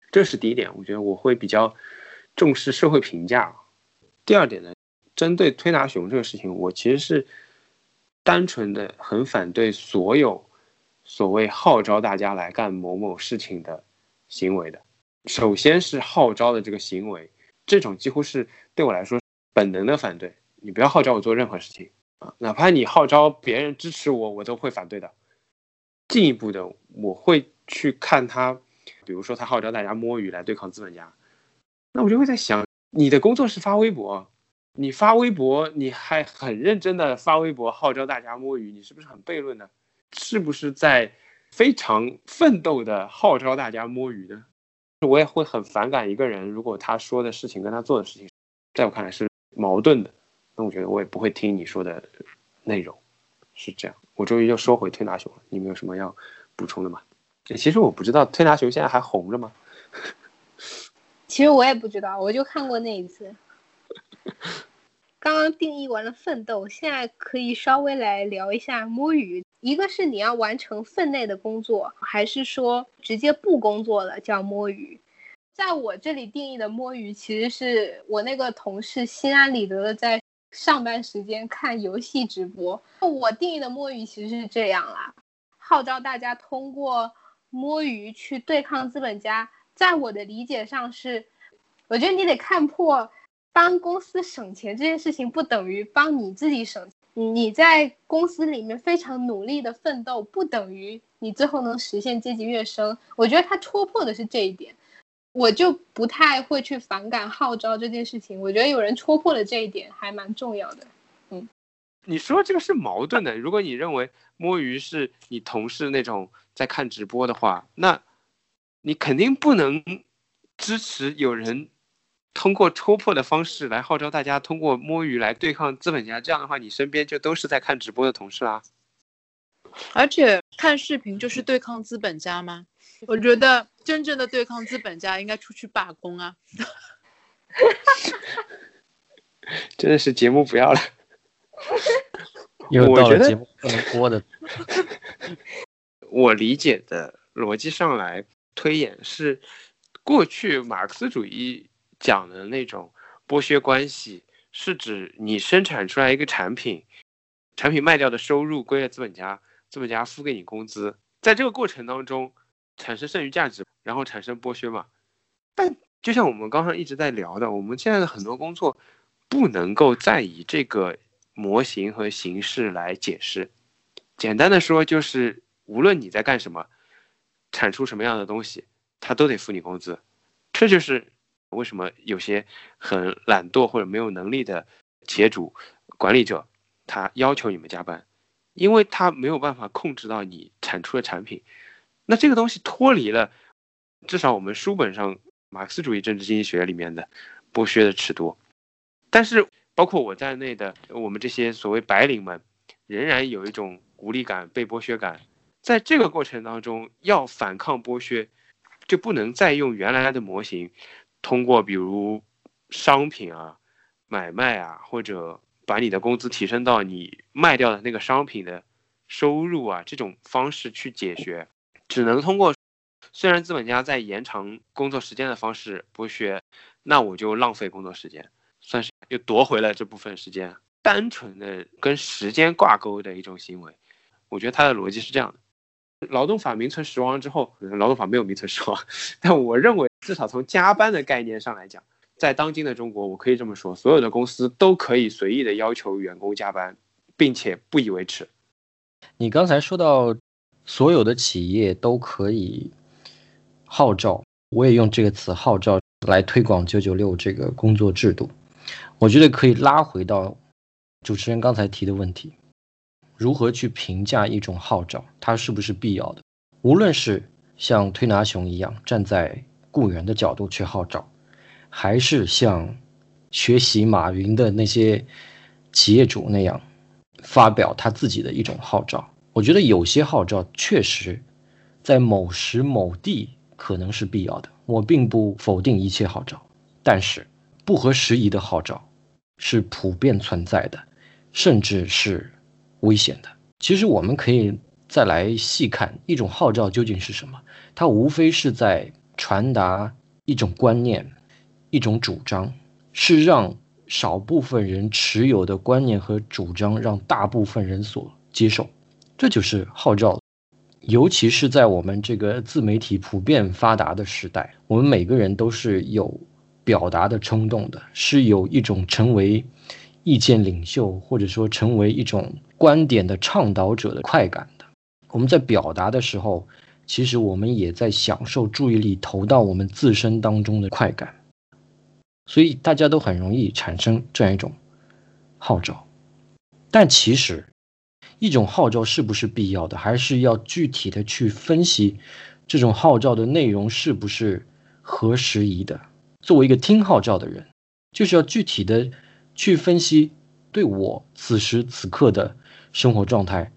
这是第一点。我觉得我会比较重视社会评价。第二点呢，针对推拿熊这个事情，我其实是单纯的很反对所有所谓号召大家来干某某事情的行为的。首先是号召的这个行为，这种几乎是对我来说本能的反对。你不要号召我做任何事情啊，哪怕你号召别人支持我，我都会反对的。进一步的，我会。去看他，比如说他号召大家摸鱼来对抗资本家，那我就会在想，你的工作是发微博，你发微博，你还很认真的发微博号召大家摸鱼，你是不是很悖论呢？是不是在非常奋斗的号召大家摸鱼呢？我也会很反感一个人，如果他说的事情跟他做的事情，在我看来是矛盾的，那我觉得我也不会听你说的内容，是这样。我终于又说回推拿熊了，你们有什么要补充的吗？其实我不知道推拿熊现在还红着吗？其实我也不知道，我就看过那一次。刚刚定义完了奋斗，现在可以稍微来聊一下摸鱼。一个是你要完成分内的工作，还是说直接不工作了叫摸鱼？在我这里定义的摸鱼，其实是我那个同事心安理得的在上班时间看游戏直播。我定义的摸鱼其实是这样啦，号召大家通过摸鱼去对抗资本家。在我的理解上是，我觉得你得看破。帮公司省钱这件事情不等于帮你自己省，你在公司里面非常努力的奋斗，不等于你最后能实现阶级跃升。我觉得他戳破的是这一点，我就不太会去反感号召这件事情。我觉得有人戳破了这一点还蛮重要的。嗯，你说这个是矛盾的。如果你认为摸鱼是你同事那种在看直播的话，那你肯定不能支持有人。通过戳破的方式来号召大家通过摸鱼来对抗资本家，这样的话，你身边就都是在看直播的同事啦。而且看视频就是对抗资本家吗？我觉得真正的对抗资本家应该出去罢工啊！真的是节目不要了。又到了节目不能播的。我理解的逻辑上来推演是，过去马克思主义。讲的那种剥削关系，是指你生产出来一个产品，产品卖掉的收入归了资本家，资本家付给你工资，在这个过程当中产生剩余价值，然后产生剥削嘛。但就像我们刚刚一直在聊的，我们现在的很多工作不能够再以这个模型和形式来解释。简单的说，就是无论你在干什么，产出什么样的东西，他都得付你工资，这就是。为什么有些很懒惰或者没有能力的企业主、管理者，他要求你们加班？因为他没有办法控制到你产出的产品。那这个东西脱离了至少我们书本上马克思主义政治经济学里面的剥削的尺度。但是包括我在内的我们这些所谓白领们，仍然有一种无力感、被剥削感。在这个过程当中，要反抗剥削，就不能再用原来的模型。通过比如商品啊、买卖啊，或者把你的工资提升到你卖掉的那个商品的收入啊这种方式去解决，只能通过虽然资本家在延长工作时间的方式剥削，那我就浪费工作时间，算是又夺回了这部分时间。单纯的跟时间挂钩的一种行为，我觉得它的逻辑是这样的。劳动法名存实亡之后，劳动法没有名存实亡，但我认为至少从加班的概念上来讲，在当今的中国，我可以这么说，所有的公司都可以随意的要求员工加班，并且不以为耻。你刚才说到所有的企业都可以号召，我也用这个词号召来推广九九六这个工作制度，我觉得可以拉回到主持人刚才提的问题。如何去评价一种号召，它是不是必要的？无论是像推拿熊一样站在雇员的角度去号召，还是像学习马云的那些企业主那样发表他自己的一种号召，我觉得有些号召确实在某时某地可能是必要的。我并不否定一切号召，但是不合时宜的号召是普遍存在的，甚至是。危险的。其实我们可以再来细看一种号召究竟是什么。它无非是在传达一种观念、一种主张，是让少部分人持有的观念和主张让大部分人所接受。这就是号召。尤其是在我们这个自媒体普遍发达的时代，我们每个人都是有表达的冲动的，是有一种成为意见领袖，或者说成为一种。观点的倡导者的快感的，我们在表达的时候，其实我们也在享受注意力投到我们自身当中的快感，所以大家都很容易产生这样一种号召。但其实，一种号召是不是必要的，还是要具体的去分析这种号召的内容是不是合时宜的。作为一个听号召的人，就是要具体的去分析对我此时此刻的。生活状态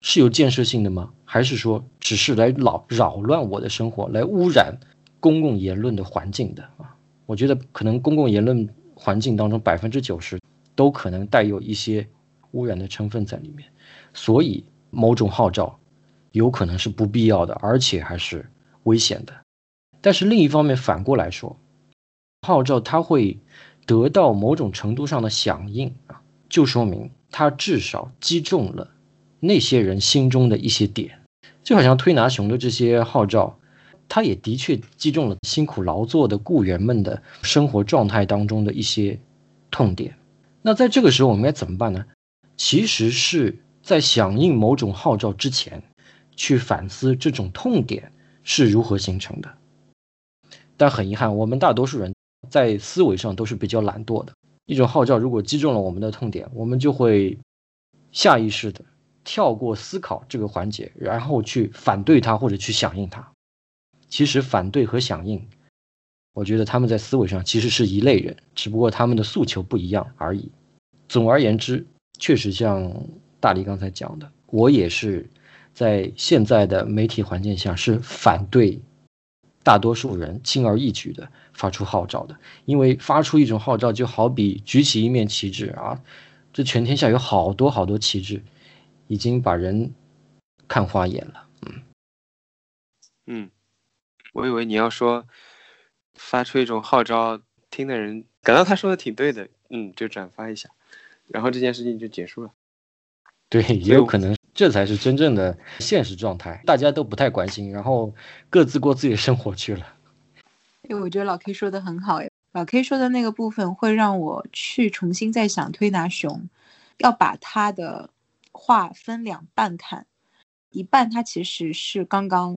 是有建设性的吗？还是说只是来扰扰乱我的生活，来污染公共言论的环境的啊？我觉得可能公共言论环境当中百分之九十都可能带有一些污染的成分在里面，所以某种号召有可能是不必要的，而且还是危险的。但是另一方面，反过来说，号召它会得到某种程度上的响应啊，就说明它至少击中了那些人心中的一些点，就好像推拿熊的这些号召。他也的确击中了辛苦劳作的雇员们的生活状态当中的一些痛点。那在这个时候，我们该怎么办呢？其实是在响应某种号召之前，去反思这种痛点是如何形成的。但很遗憾，我们大多数人在思维上都是比较懒惰的。一种号召如果击中了我们的痛点，我们就会下意识的跳过思考这个环节，然后去反对它或者去响应它。其实反对和响应，我觉得他们在思维上其实是一类人，只不过他们的诉求不一样而已。总而言之，确实像大力刚才讲的，我也是在现在的媒体环境下是反对大多数人轻而易举的发出号召的，因为发出一种号召就好比举起一面旗帜啊，这全天下有好多好多旗帜，已经把人看花眼了。嗯嗯。我以为你要说发出一种号召，听的人感到他说的挺对的，嗯，就转发一下，然后这件事情就结束了。对，也有可能这才是真正的现实状态，大家都不太关心，然后各自过自己的生活去了。哎，我觉得老 K 说的很好，哎，老 K 说的那个部分会让我去重新再想推拿熊，要把他的话分两半看，一半他其实是刚刚。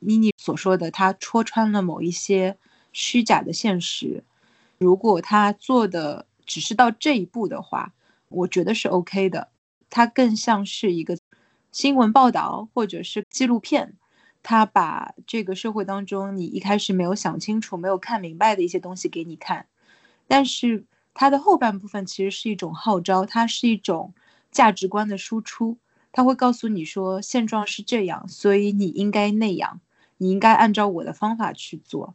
妮妮所说的，他戳穿了某一些虚假的现实。如果他做的只是到这一步的话，我觉得是 OK 的。它更像是一个新闻报道或者是纪录片，它把这个社会当中你一开始没有想清楚、没有看明白的一些东西给你看。但是它的后半部分其实是一种号召，它是一种价值观的输出。他会告诉你说，现状是这样，所以你应该那样。你应该按照我的方法去做，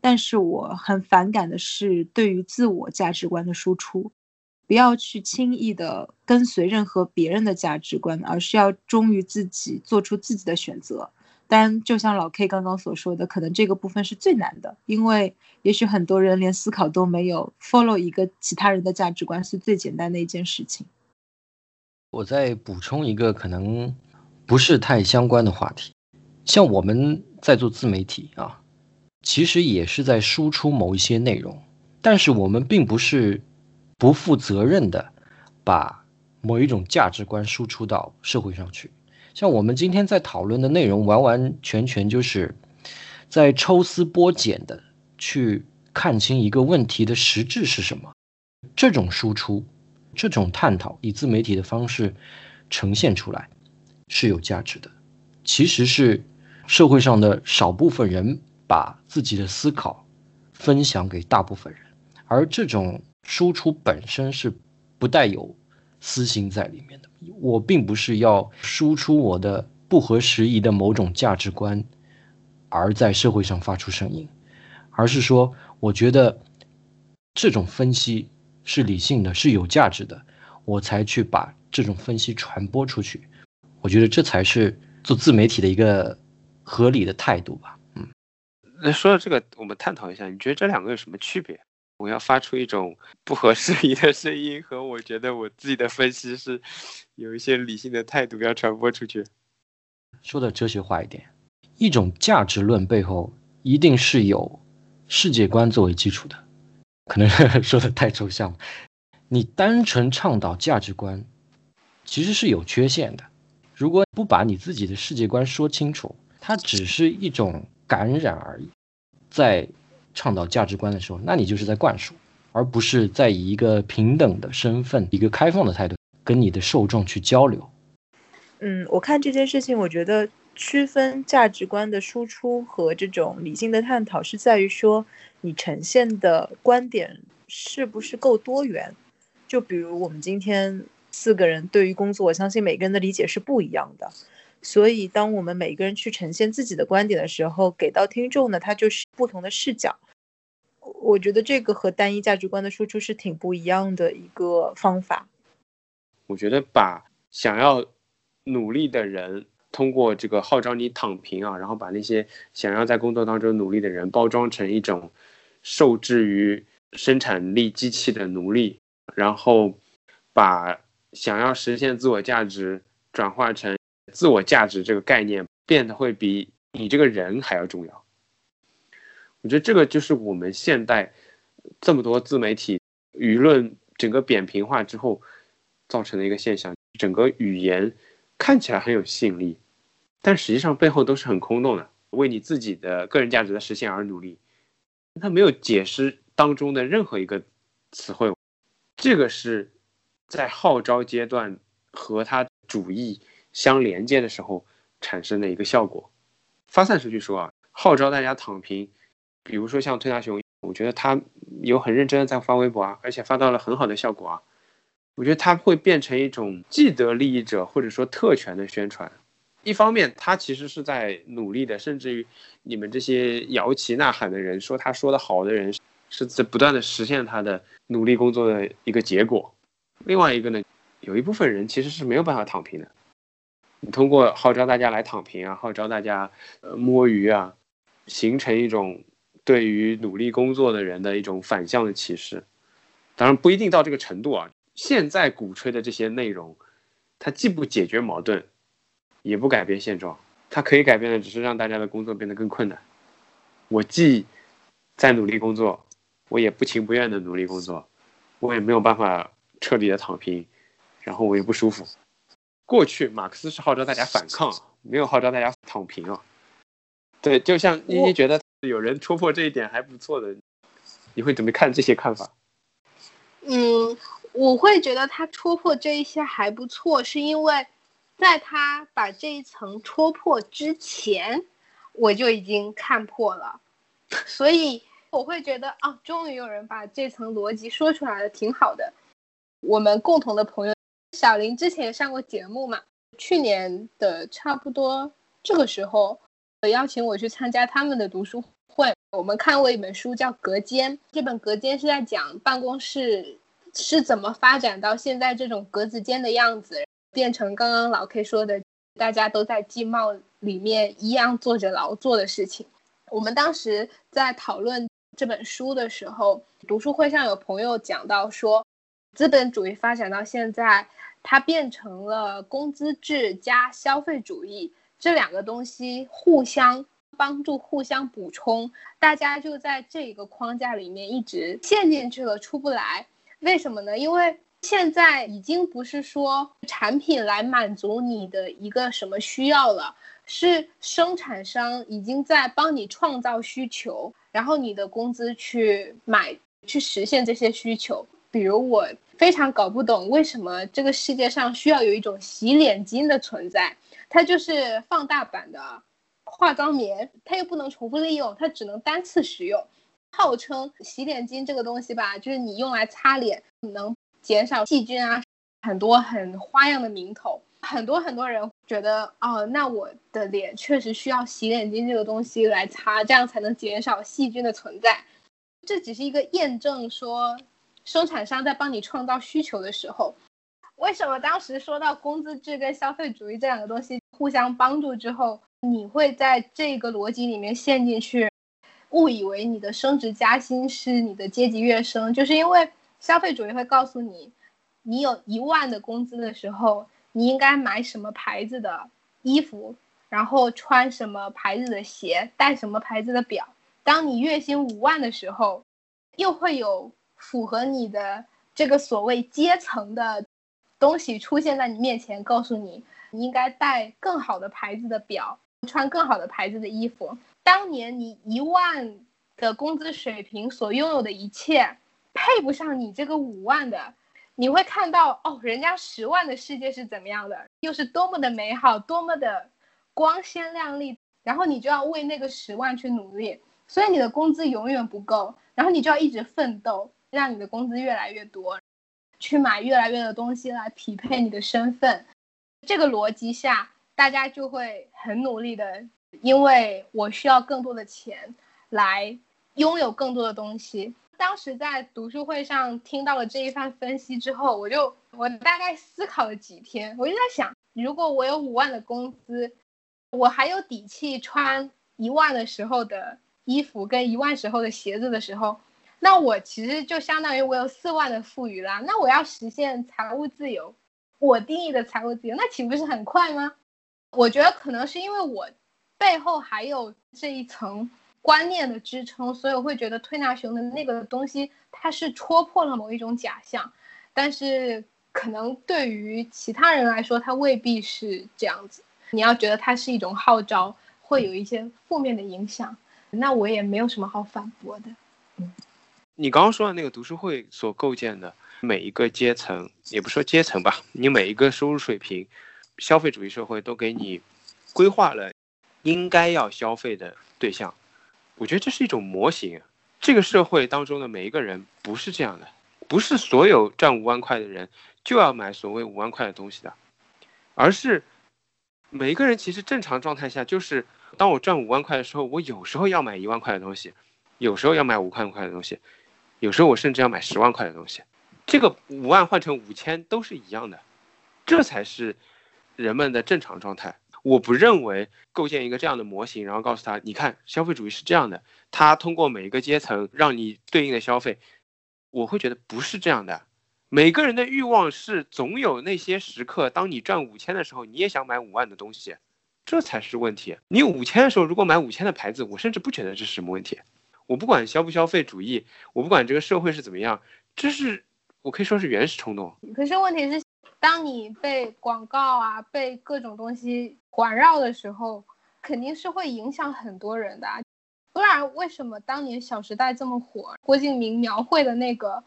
但是我很反感的是对于自我价值观的输出，不要去轻易的跟随任何别人的价值观，而是要忠于自己，做出自己的选择。当然，就像老 K 刚刚所说的，可能这个部分是最难的，因为也许很多人连思考都没有，follow 一个其他人的价值观是最简单的一件事情。我再补充一个可能不是太相关的话题，像我们。在做自媒体啊，其实也是在输出某一些内容，但是我们并不是不负责任的把某一种价值观输出到社会上去。像我们今天在讨论的内容，完完全全就是在抽丝剥茧的去看清一个问题的实质是什么。这种输出、这种探讨，以自媒体的方式呈现出来是有价值的，其实是。社会上的少部分人把自己的思考分享给大部分人，而这种输出本身是不带有私心在里面的。我并不是要输出我的不合时宜的某种价值观，而在社会上发出声音，而是说，我觉得这种分析是理性的，是有价值的，我才去把这种分析传播出去。我觉得这才是做自媒体的一个。合理的态度吧，嗯，那说到这个，我们探讨一下，你觉得这两个有什么区别？我要发出一种不合时宜的声音，和我觉得我自己的分析是有一些理性的态度要传播出去。说的哲学化一点，一种价值论背后一定是有世界观作为基础的，可能 说的太抽象了。你单纯倡导价值观，其实是有缺陷的。如果不把你自己的世界观说清楚，它只是一种感染而已，在倡导价值观的时候，那你就是在灌输，而不是在以一个平等的身份、一个开放的态度跟你的受众去交流。嗯，我看这件事情，我觉得区分价值观的输出和这种理性的探讨，是在于说你呈现的观点是不是够多元。就比如我们今天四个人对于工作，我相信每个人的理解是不一样的。所以，当我们每一个人去呈现自己的观点的时候，给到听众呢，他就是不同的视角。我觉得这个和单一价值观的输出是挺不一样的一个方法。我觉得把想要努力的人通过这个号召你躺平啊，然后把那些想要在工作当中努力的人包装成一种受制于生产力机器的奴隶，然后把想要实现自我价值转化成自我价值这个概念变得会比你这个人还要重要。我觉得这个就是我们现代这么多自媒体舆论整个扁平化之后造成的一个现象，整个语言看起来很有吸引力，但实际上背后都是很空洞的，为你自己的个人价值的实现而努力，他没有解释当中的任何一个词汇，这个是在号召阶段和他主义相连接的时候产生的一个效果。发散出去说啊，号召大家躺平。比如说像推大雄，我觉得他有很认真的在发微博啊，而且发到了很好的效果啊。我觉得他会变成一种既得利益者或者说特权的宣传。一方面，他其实是在努力的，甚至于你们这些摇旗呐喊的人说他说的好的人，是在不断的实现他的努力工作的一个结果。另外一个呢，有一部分人其实是没有办法躺平的。通过号召大家来躺平啊，号召大家呃摸鱼啊，形成一种。对于努力工作的人的一种反向的歧视，当然不一定到这个程度啊。现在鼓吹的这些内容，它既不解决矛盾，也不改变现状。它可以改变的只是让大家的工作变得更困难。我既在努力工作，我也不情不愿的努力工作，我也没有办法彻底的躺平，然后我也不舒服。过去马克思是号召大家反抗，没有号召大家躺平啊。对，就像妮妮觉得。有人戳破这一点还不错的，你会怎么看这些看法？嗯，我会觉得他戳破这一些还不错，是因为在他把这一层戳破之前，我就已经看破了，所以我会觉得啊，终于有人把这层逻辑说出来了，挺好的。我们共同的朋友小林之前上过节目嘛，去年的差不多这个时候，邀请我去参加他们的读书。会，我们看过一本书叫《隔间》，这本《隔间》是在讲办公室是怎么发展到现在这种格子间的样子，变成刚刚老 K 说的，大家都在季贸里面一样做着劳作的事情。我们当时在讨论这本书的时候，读书会上有朋友讲到说，资本主义发展到现在，它变成了工资制加消费主义这两个东西互相。帮助互相补充，大家就在这一个框架里面一直陷进去了，出不来。为什么呢？因为现在已经不是说产品来满足你的一个什么需要了，是生产商已经在帮你创造需求，然后你的工资去买去实现这些需求。比如我非常搞不懂为什么这个世界上需要有一种洗脸巾的存在，它就是放大版的。化妆棉，它又不能重复利用，它只能单次使用。号称洗脸巾这个东西吧，就是你用来擦脸，能减少细菌啊，很多很花样的名头。很多很多人觉得，哦，那我的脸确实需要洗脸巾这个东西来擦，这样才能减少细菌的存在。这只是一个验证，说生产商在帮你创造需求的时候，为什么当时说到工资制跟消费主义这两个东西互相帮助之后？你会在这个逻辑里面陷进去，误以为你的升职加薪是你的阶级跃升，就是因为消费主义会告诉你，你有一万的工资的时候，你应该买什么牌子的衣服，然后穿什么牌子的鞋，戴什么牌子的表。当你月薪五万的时候，又会有符合你的这个所谓阶层的东西出现在你面前，告诉你你应该戴更好的牌子的表。穿更好的牌子的衣服。当年你一万的工资水平所拥有的一切，配不上你这个五万的。你会看到哦，人家十万的世界是怎么样的，又是多么的美好，多么的光鲜亮丽。然后你就要为那个十万去努力，所以你的工资永远不够。然后你就要一直奋斗，让你的工资越来越多，去买越来越多的东西来匹配你的身份。这个逻辑下。大家就会很努力的，因为我需要更多的钱来拥有更多的东西。当时在读书会上听到了这一番分析之后，我就我大概思考了几天，我就在想，如果我有五万的工资，我还有底气穿一万的时候的衣服跟一万时候的鞋子的时候，那我其实就相当于我有四万的富余啦。那我要实现财务自由，我定义的财务自由，那岂不是很快吗？我觉得可能是因为我背后还有这一层。观念的支撑，所以我会觉得推拿熊的那个东西，它是戳破了某一种假象，但是可能对于其他人来说，它未必是这样子。你要觉得它是一种号召，会有一些负面的影响，那我也没有什么好反驳的。嗯，你刚刚说的那个读书会所构建的每一个阶层，也不说阶层吧，你每一个收入水平，消费主义社会都给你规划了应该要消费的对象。我觉得这是一种模型，这个社会当中的每一个人不是这样的，不是所有赚五万块的人就要买所谓五万块的东西的，而是每一个人其实正常状态下就是，当我赚五万块的时候，我有时候要买一万块的东西，有时候要买五万块的东西，有时候我甚至要买十万块的东西，这个五万换成五千都是一样的，这才是人们的正常状态。我不认为构建一个这样的模型，然后告诉他，你看消费主义是这样的，他通过每一个阶层让你对应的消费，我会觉得不是这样的。每个人的欲望是总有那些时刻，当你赚五千的时候，你也想买五万的东西，这才是问题。你五千的时候，如果买五千的牌子，我甚至不觉得这是什么问题。我不管消不消费主义，我不管这个社会是怎么样，这是我可以说是原始冲动。可是问题是。当你被广告啊，被各种东西环绕的时候，肯定是会影响很多人的。啊不然，为什么当年《小时代》这么火，郭敬明描绘的那个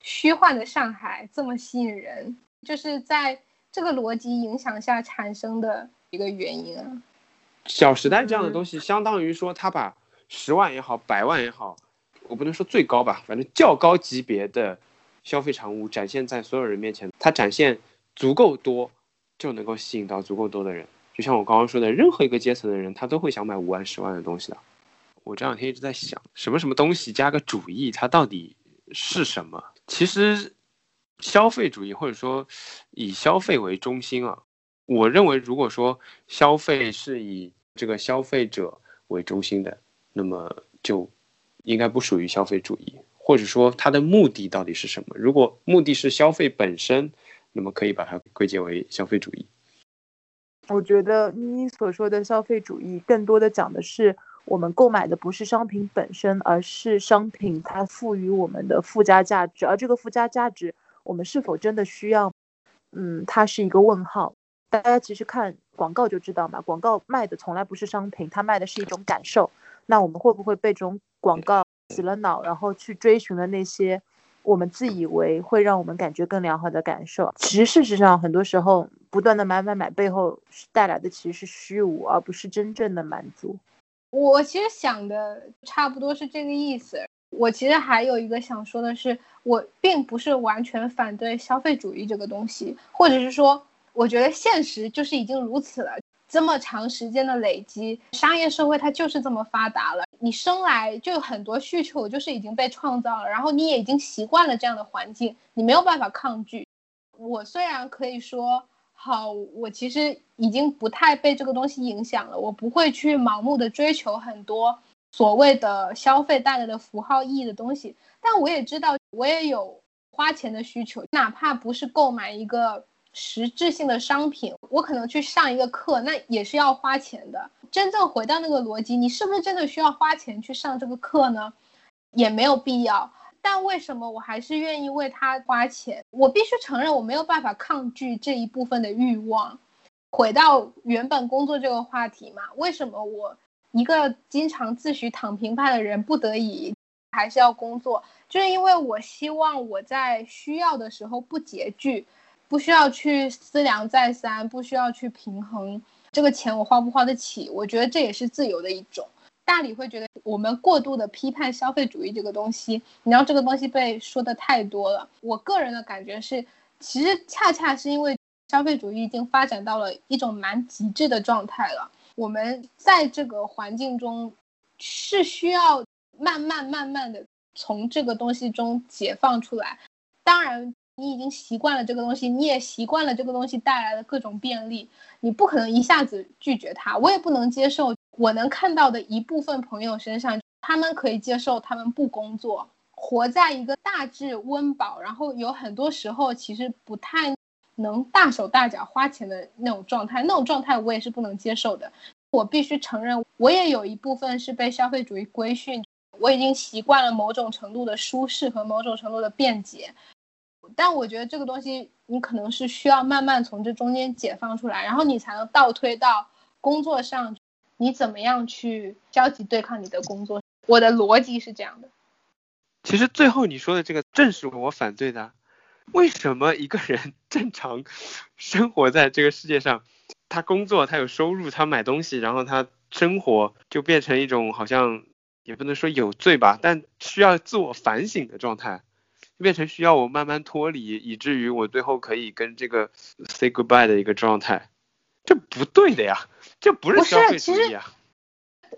虚幻的上海这么吸引人，就是在这个逻辑影响下产生的一个原因啊。《小时代》这样的东西，相当于说他把十万也好，百万也好，我不能说最高吧，反正较高级别的。消费产物展现在所有人面前，它展现足够多，就能够吸引到足够多的人。就像我刚刚说的，任何一个阶层的人，他都会想买五万、十万的东西的。我这两天一直在想，什么什么东西加个主义，它到底是什么？其实，消费主义或者说以消费为中心啊，我认为如果说消费是以这个消费者为中心的，那么就应该不属于消费主义。或者说它的目的到底是什么？如果目的是消费本身，那么可以把它归结为消费主义。我觉得你所说的消费主义，更多的讲的是我们购买的不是商品本身，而是商品它赋予我们的附加价值。而这个附加价值，我们是否真的需要？嗯，它是一个问号。大家其实看广告就知道嘛，广告卖的从来不是商品，它卖的是一种感受。那我们会不会被这种广告？洗了脑，然后去追寻了那些我们自以为会让我们感觉更良好的感受。其实事实上，很多时候不断的买买买背后带来的其实是虚无，而不是真正的满足。我其实想的差不多是这个意思。我其实还有一个想说的是，我并不是完全反对消费主义这个东西，或者是说，我觉得现实就是已经如此了。这么长时间的累积，商业社会它就是这么发达了。你生来就有很多需求，就是已经被创造了，然后你也已经习惯了这样的环境，你没有办法抗拒。我虽然可以说好，我其实已经不太被这个东西影响了，我不会去盲目的追求很多所谓的消费带来的符号意义的东西，但我也知道，我也有花钱的需求，哪怕不是购买一个。实质性的商品，我可能去上一个课，那也是要花钱的。真正回到那个逻辑，你是不是真的需要花钱去上这个课呢？也没有必要。但为什么我还是愿意为他花钱？我必须承认，我没有办法抗拒这一部分的欲望。回到原本工作这个话题嘛，为什么我一个经常自诩躺平派的人，不得已还是要工作？就是因为我希望我在需要的时候不拮据。不需要去思量再三，不需要去平衡这个钱我花不花得起。我觉得这也是自由的一种。大理会觉得我们过度的批判消费主义这个东西，你知道这个东西被说的太多了。我个人的感觉是，其实恰恰是因为消费主义已经发展到了一种蛮极致的状态了。我们在这个环境中是需要慢慢慢慢的从这个东西中解放出来。当然，你已经习惯了这个东西，你也习惯了这个东西带来的各种便利，你不可能一下子拒绝它。我也不能接受我能看到的一部分朋友身上，他们可以接受他们不工作，活在一个大致温饱，然后有很多时候其实不太能大手大脚花钱的那种状态，那种状态我也是不能接受的。我必须承认，我也有一部分是被消费主义规训，我已经习惯了某种程度的舒适和某种程度的便捷。但我觉得这个东西，你可能是需要慢慢从这中间解放出来，然后你才能倒推到工作上，你怎么样去消极对抗你的工作。我的逻辑是这样的。其实最后你说的这个正是我反对的。为什么一个人 正常生活在这个世界上？他工作，他有收入，他买东西，然后他生活就变成一种好像也不能说有罪吧，但需要自我反省的状态，变成需要我慢慢脱离，以至于我最后可以跟这个 say goodbye 的一个状态，这不对的呀，这不是消费主义啊。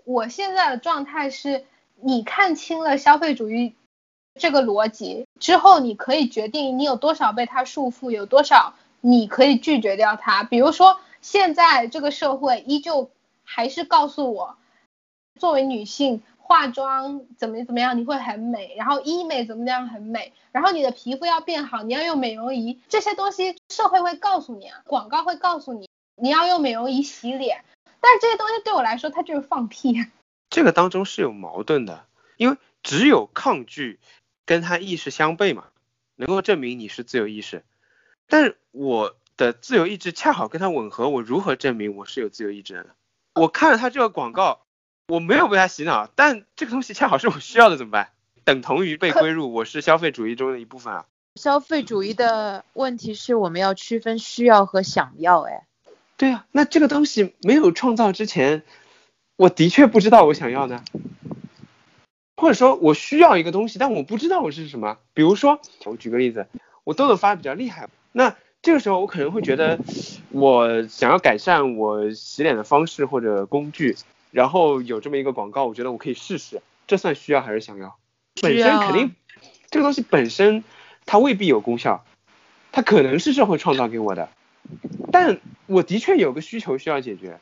我现在的状态是，你看清了消费主义这个逻辑之后，你可以决定你有多少被它束缚，有多少你可以拒绝掉它，比如说。现在这个社会依旧还是告诉我，作为女性化妆怎么怎么样你会很美，然后医美怎么样很美，然后你的皮肤要变好，你要用美容仪，这些东西社会会告诉你啊，广告会告诉你你要用美容仪洗脸，但是这些东西对我来说它就是放屁。这个当中是有矛盾的，因为只有抗拒跟他意识相悖嘛，能够证明你是自由意识，但是我。的自由意志恰好跟他吻合，我如何证明我是有自由意志的？我看了他这个广告，我没有被他洗脑，但这个东西恰好是我需要的，怎么办？等同于被归入我是消费主义中的一部分啊。消费主义的问题是我们要区分需要和想要，哎，对啊，那这个东西没有创造之前，我的确不知道我想要的，或者说我需要一个东西，但我不知道我是什么。比如说，我举个例子，我痘痘发的比较厉害，那。这个时候我可能会觉得，我想要改善我洗脸的方式或者工具，然后有这么一个广告，我觉得我可以试试，这算需要还是想要？本身肯定，这个东西本身它未必有功效，它可能是社会创造给我的，但我的确有个需求需要解决。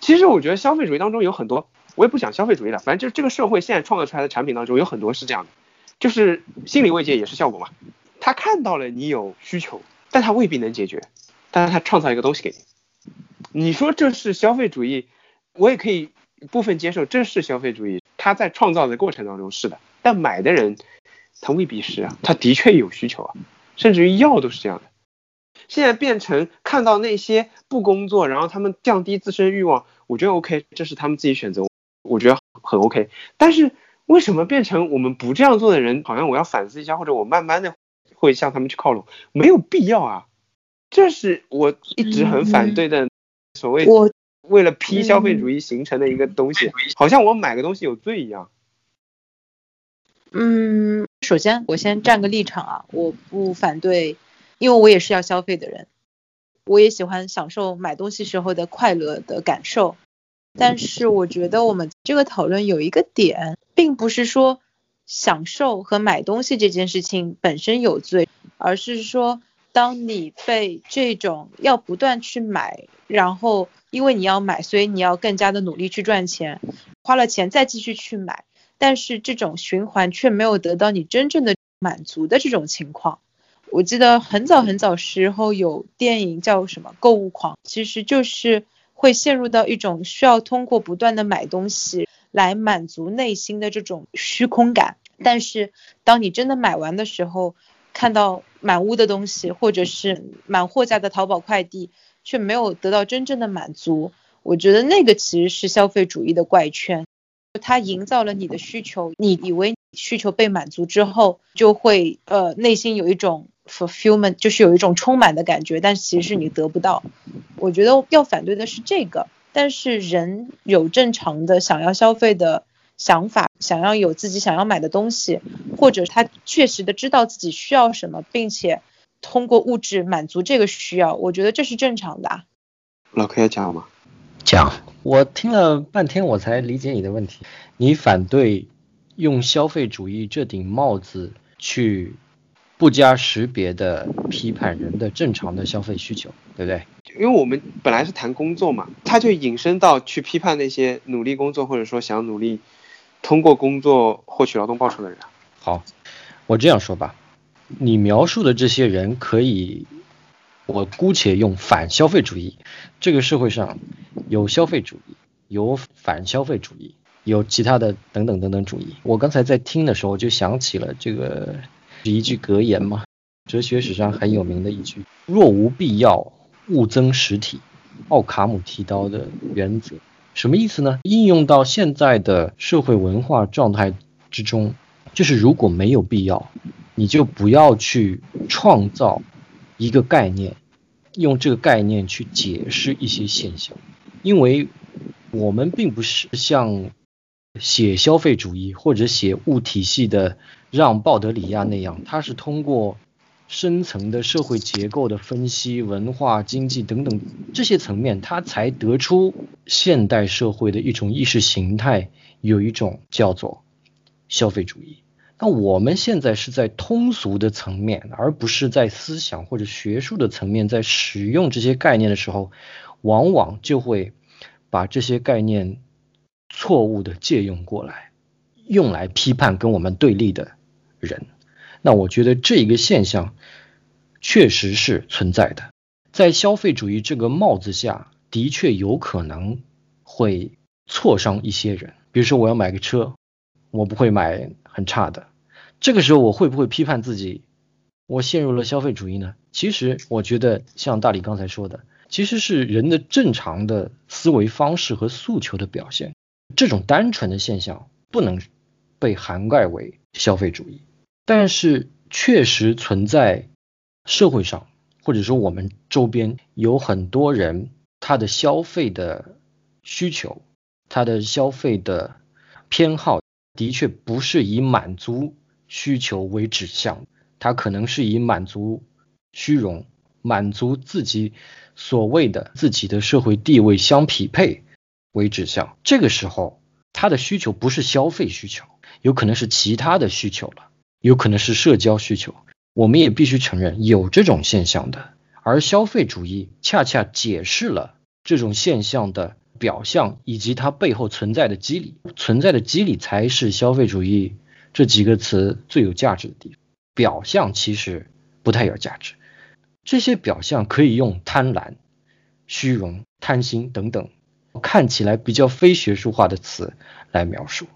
其实我觉得消费主义当中有很多，我也不讲消费主义了，反正就是这个社会现在创造出来的产品当中有很多是这样的，就是心理慰藉也是效果嘛，他看到了你有需求。但他未必能解决，但是他创造一个东西给你，你说这是消费主义，我也可以部分接受，这是消费主义，它在创造的过程当中是的，但买的人他未必是啊，他的确有需求啊，甚至于药都是这样的，现在变成看到那些不工作，然后他们降低自身欲望，我觉得 OK，这是他们自己选择，我觉得很 OK，但是为什么变成我们不这样做的人，好像我要反思一下，或者我慢慢的。会向他们去靠拢，没有必要啊！这是我一直很反对的，所谓我为了批消费主义形成的一个东西，好像我买个东西有罪一样。嗯，首先我先站个立场啊，我不反对，因为我也是要消费的人，我也喜欢享受买东西时候的快乐的感受。但是我觉得我们这个讨论有一个点，并不是说。享受和买东西这件事情本身有罪，而是说，当你被这种要不断去买，然后因为你要买，所以你要更加的努力去赚钱，花了钱再继续去买，但是这种循环却没有得到你真正的满足的这种情况。我记得很早很早时候有电影叫什么《购物狂》，其实就是会陷入到一种需要通过不断的买东西。来满足内心的这种虚空感，但是当你真的买完的时候，看到满屋的东西，或者是满货架的淘宝快递，却没有得到真正的满足，我觉得那个其实是消费主义的怪圈，它营造了你的需求，你以为需求被满足之后，就会呃内心有一种 fulfillment，就是有一种充满的感觉，但其实是你得不到。我觉得要反对的是这个。但是人有正常的想要消费的想法，想要有自己想要买的东西，或者他确实的知道自己需要什么，并且通过物质满足这个需要，我觉得这是正常的。老 K 要讲吗？讲。我听了半天，我才理解你的问题。你反对用消费主义这顶帽子去不加识别的批判人的正常的消费需求，对不对？因为我们本来是谈工作嘛，他就引申到去批判那些努力工作或者说想努力通过工作获取劳动报酬的人。好，我这样说吧，你描述的这些人可以，我姑且用反消费主义。这个社会上有消费主义，有反消费主义，有其他的等等等等主义。我刚才在听的时候就想起了这个一句格言嘛，哲学史上很有名的一句：若无必要。勿增实体，奥卡姆提到的原则什么意思呢？应用到现在的社会文化状态之中，就是如果没有必要，你就不要去创造一个概念，用这个概念去解释一些现象，因为我们并不是像写消费主义或者写物体系的让鲍德里亚那样，他是通过。深层的社会结构的分析、文化、经济等等这些层面，他才得出现代社会的一种意识形态，有一种叫做消费主义。那我们现在是在通俗的层面，而不是在思想或者学术的层面，在使用这些概念的时候，往往就会把这些概念错误的借用过来，用来批判跟我们对立的人。那我觉得这一个现象确实是存在的，在消费主义这个帽子下的确有可能会挫伤一些人。比如说，我要买个车，我不会买很差的，这个时候我会不会批判自己，我陷入了消费主义呢？其实我觉得，像大理刚才说的，其实是人的正常的思维方式和诉求的表现。这种单纯的现象不能被涵盖为消费主义。但是确实存在社会上，或者说我们周边有很多人，他的消费的需求，他的消费的偏好，的确不是以满足需求为指向，它可能是以满足虚荣、满足自己所谓的自己的社会地位相匹配为指向。这个时候，他的需求不是消费需求，有可能是其他的需求了。有可能是社交需求，我们也必须承认有这种现象的，而消费主义恰恰解释了这种现象的表象以及它背后存在的机理，存在的机理才是消费主义这几个词最有价值的地方。表象其实不太有价值，这些表象可以用贪婪、虚荣、贪心等等看起来比较非学术化的词来描述，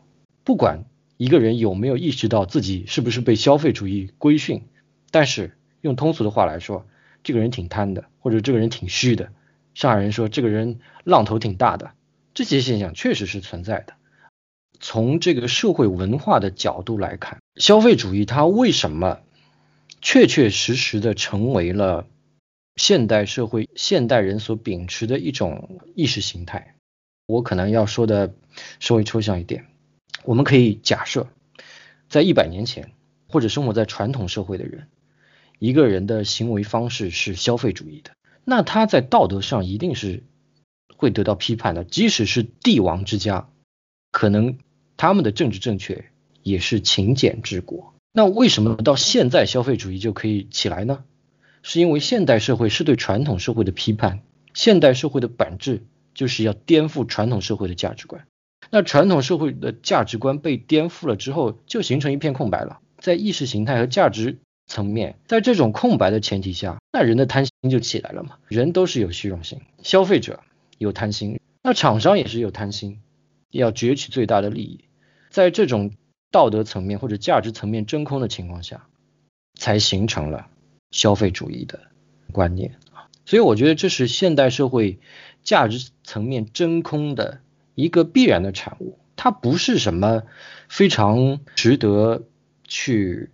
不管。一个人有没有意识到自己是不是被消费主义规训？但是用通俗的话来说，这个人挺贪的，或者这个人挺虚的。上海人说这个人浪头挺大的，这些现象确实是存在的。从这个社会文化的角度来看，消费主义它为什么确确实实的成为了现代社会现代人所秉持的一种意识形态？我可能要说的稍微抽象一点。我们可以假设，在一百年前，或者生活在传统社会的人，一个人的行为方式是消费主义的，那他在道德上一定是会得到批判的。即使是帝王之家，可能他们的政治正确也是勤俭治国。那为什么到现在消费主义就可以起来呢？是因为现代社会是对传统社会的批判，现代社会的本质就是要颠覆传统社会的价值观。那传统社会的价值观被颠覆了之后，就形成一片空白了。在意识形态和价值层面，在这种空白的前提下，那人的贪心就起来了嘛。人都是有虚荣心，消费者有贪心，那厂商也是有贪心，要攫取最大的利益。在这种道德层面或者价值层面真空的情况下，才形成了消费主义的观念啊所以我觉得这是现代社会价值层面真空的。一个必然的产物，它不是什么非常值得去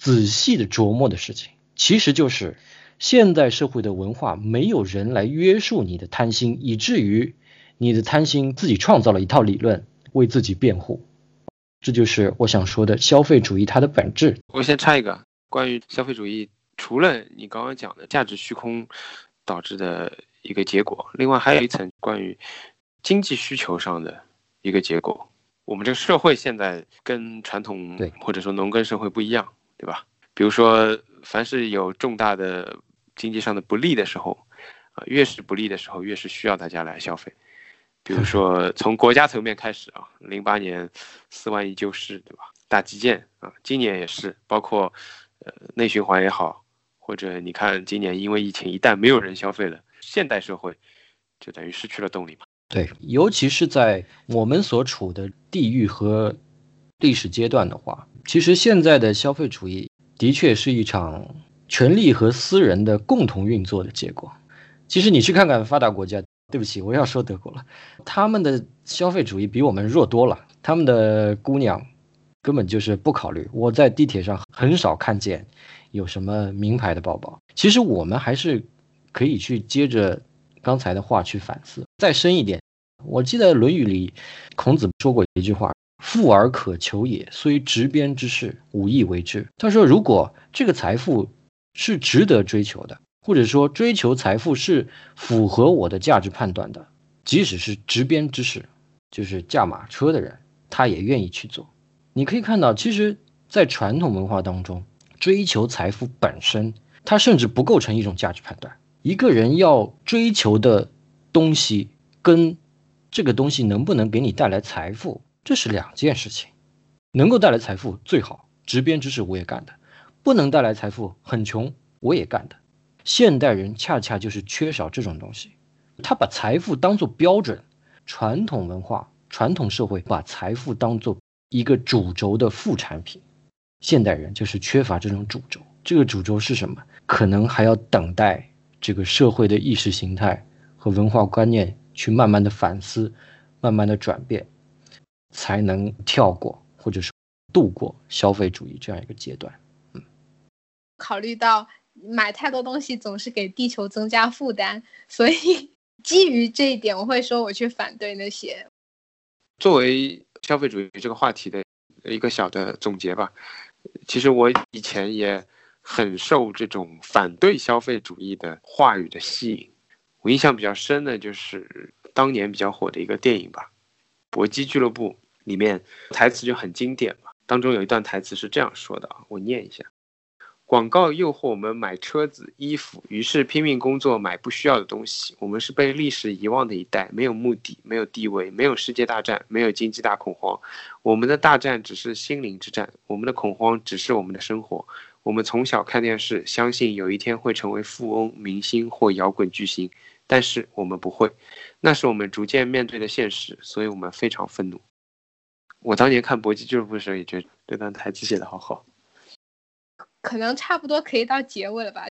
仔细的琢磨的事情，其实就是现代社会的文化没有人来约束你的贪心，以至于你的贪心自己创造了一套理论为自己辩护，这就是我想说的消费主义它的本质。我先插一个关于消费主义，除了你刚刚讲的价值虚空导致的一个结果，另外还有一层关于。经济需求上的一个结果，我们这个社会现在跟传统对或者说农耕社会不一样，对吧？比如说，凡是有重大的经济上的不利的时候，啊、越是不利的时候，越是需要大家来消费。比如说，从国家层面开始啊，零八年四万亿救市，对吧？大基建啊，今年也是，包括呃内循环也好，或者你看今年因为疫情，一旦没有人消费了，现代社会就等于失去了动力嘛。对，尤其是在我们所处的地域和历史阶段的话，其实现在的消费主义的确是一场权力和私人的共同运作的结果。其实你去看看发达国家，对不起，我要说德国了，他们的消费主义比我们弱多了，他们的姑娘根本就是不考虑。我在地铁上很少看见有什么名牌的包包。其实我们还是可以去接着刚才的话去反思，再深一点。我记得《论语》里孔子说过一句话：“富而可求也，虽执鞭之事，无以为之。”他说，如果这个财富是值得追求的，或者说追求财富是符合我的价值判断的，即使是执鞭之事，就是驾马车的人，他也愿意去做。你可以看到，其实，在传统文化当中，追求财富本身，它甚至不构成一种价值判断。一个人要追求的东西，跟这个东西能不能给你带来财富，这是两件事情。能够带来财富最好，执鞭之事我也干的；不能带来财富，很穷我也干的。现代人恰恰就是缺少这种东西，他把财富当做标准，传统文化、传统社会把财富当做一个主轴的副产品，现代人就是缺乏这种主轴。这个主轴是什么？可能还要等待这个社会的意识形态和文化观念去慢慢的反思，慢慢的转变，才能跳过或者是度过消费主义这样一个阶段。嗯考虑到买太多东西总是给地球增加负担，所以基于这一点，我会说我去反对那些。作为消费主义这个话题的一个小的总结吧，其实我以前也很受这种反对消费主义的话语的吸引。我印象比较深的就是当年比较火的一个电影吧，《搏击俱乐部》里面台词就很经典嘛，当中有一段台词是这样说的啊，我念一下。广告诱惑我们买车子、衣服，于是拼命工作买不需要的东西。我们是被历史遗忘的一代，没有目的，没有地位，没有世界大战，没有经济大恐慌。我们的大战只是心灵之战，我们的恐慌只是我们的生活。我们从小看电视，相信有一天会成为富翁、明星或摇滚巨星，但是我们不会，那是我们逐渐面对的现实，所以我们非常愤怒。我当年看《搏击俱乐部》的时候，也觉得这段台词写得好好。可能差不多可以到结尾了吧。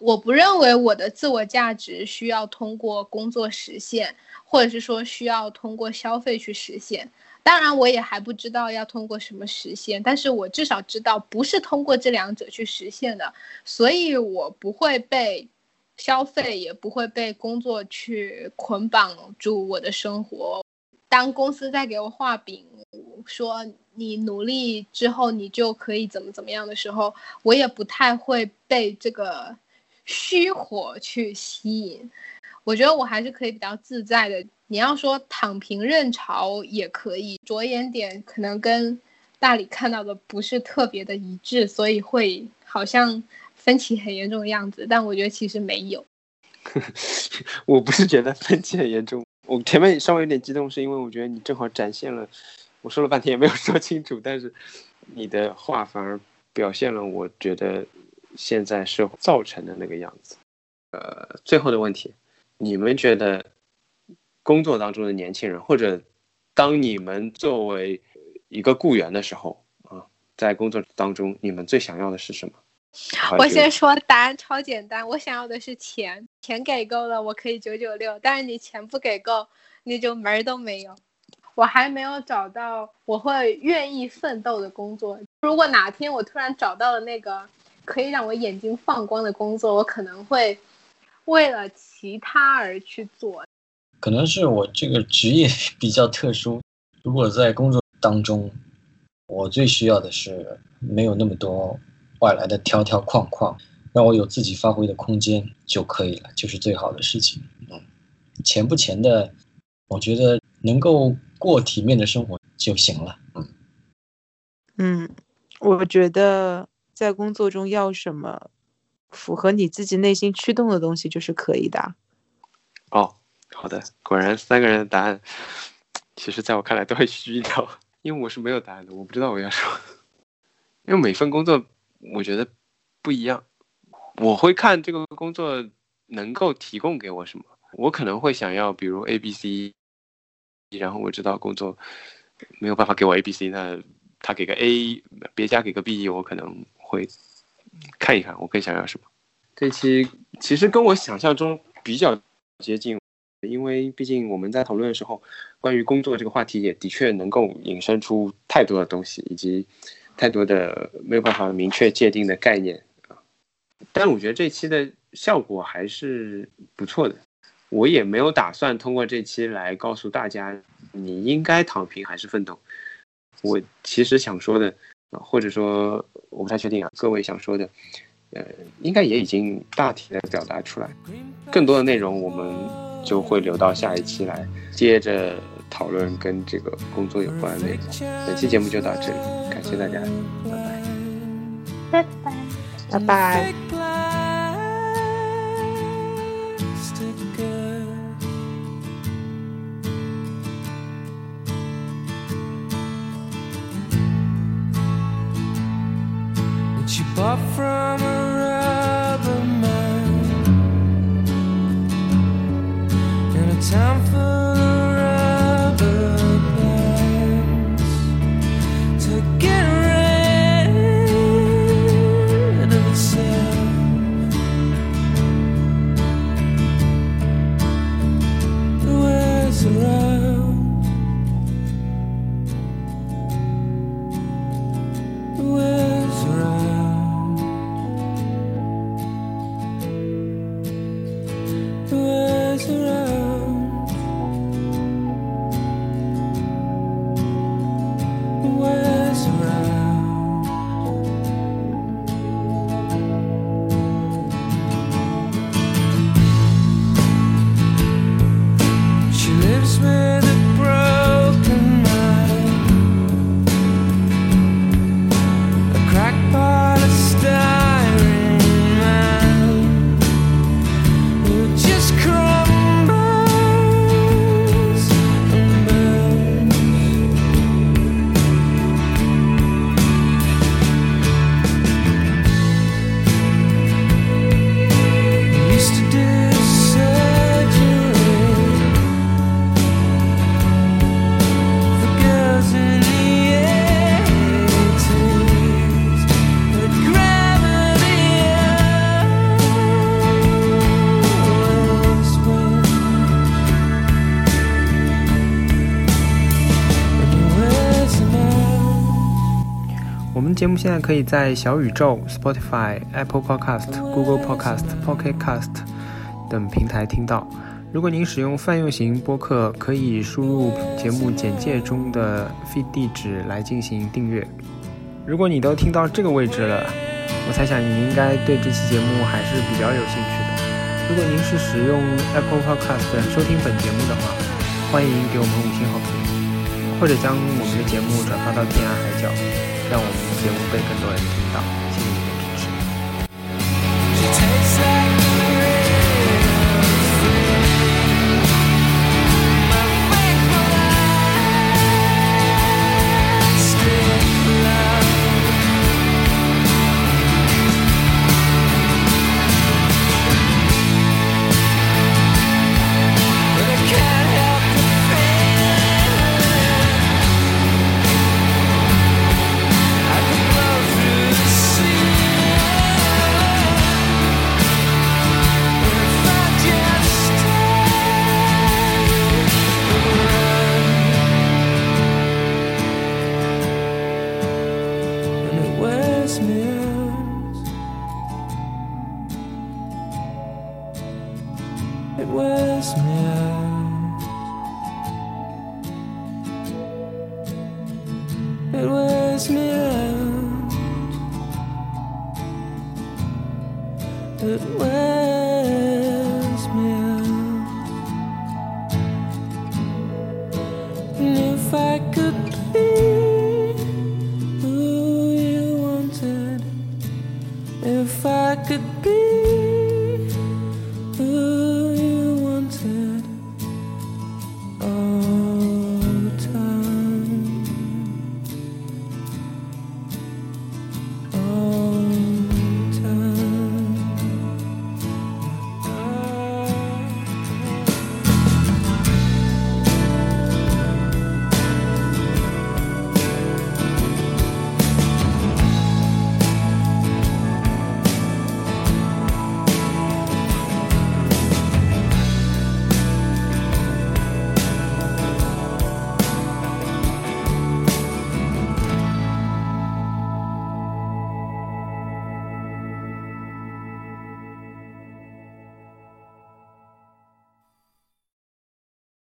我不认为我的自我价值需要通过工作实现，或者是说需要通过消费去实现。当然，我也还不知道要通过什么实现，但是我至少知道不是通过这两者去实现的，所以我不会被消费，也不会被工作去捆绑住我的生活。当公司在给我画饼，说你努力之后你就可以怎么怎么样的时候，我也不太会被这个虚火去吸引。我觉得我还是可以比较自在的。你要说躺平认潮也可以，着眼点可能跟大理看到的不是特别的一致，所以会好像分歧很严重的样子。但我觉得其实没有。我不是觉得分歧很严重，我前面稍微有点激动，是因为我觉得你正好展现了，我说了半天也没有说清楚，但是你的话反而表现了我觉得现在社会造成的那个样子。呃，最后的问题，你们觉得工作当中的年轻人，或者当你们作为一个雇员的时候啊，在工作当中，你们最想要的是什么？我先说答案超简单，我想要的是钱，钱给够了，我可以九九六。但是你钱不给够，你就门儿都没有。我还没有找到我会愿意奋斗的工作。如果哪天我突然找到了那个可以让我眼睛放光的工作，我可能会为了其他而去做。可能是我这个职业 比较特殊，如果在工作当中，我最需要的是没有那么多。外来的条条框框，让我有自己发挥的空间就可以了，就是最好的事情。嗯，钱不钱的，我觉得能够过体面的生活，就行了。嗯，嗯，我觉得在工作中要什么符合你自己内心驱动的东西就是可以的。哦，好的，果然三个人的答案，其实在我看来都很虚掉，因为我是没有答案的，我不知道我要说，因为每份工作我觉得不一样，我会看这个工作能够提供给我什么，我可能会想要比如 A、B、C，然后我知道工作没有办法给我 A、B、C，那他给个 A，别家给个 B，我可能会看一看我更想要什么。这期其实跟我想象中比较接近，因为毕竟我们在讨论的时候，关于工作这个话题也的确能够引申出太多的东西，以及太多的没有办法明确界定的概念啊。但我觉得这期的效果还是不错的。我也没有打算通过这期来告诉大家你应该躺平还是奋斗。我其实想说的，啊或者说我不太确定啊，各位想说的，呃，应该也已经大体的表达出来。更多的内容我们就会留到下一期来接着讨论跟这个工作有关的内容，本期节目就到这里，感谢大家，拜拜，拜拜，拜拜。节目现在可以在小宇宙、Spotify、Apple Podcast、Google Podcast、Pocket Cast 等平台听到。如果您使用泛用型播客，可以输入节目简介中的 feed 地址来进行订阅。如果你都听到这个位置了，我猜想你应该对这期节目还是比较有兴趣的。如果您是使用 Apple Podcast 收听本节目的话，欢迎给我们五星好评，或者将我们的节目转发到天涯海角，让我们的节目被更多人听到。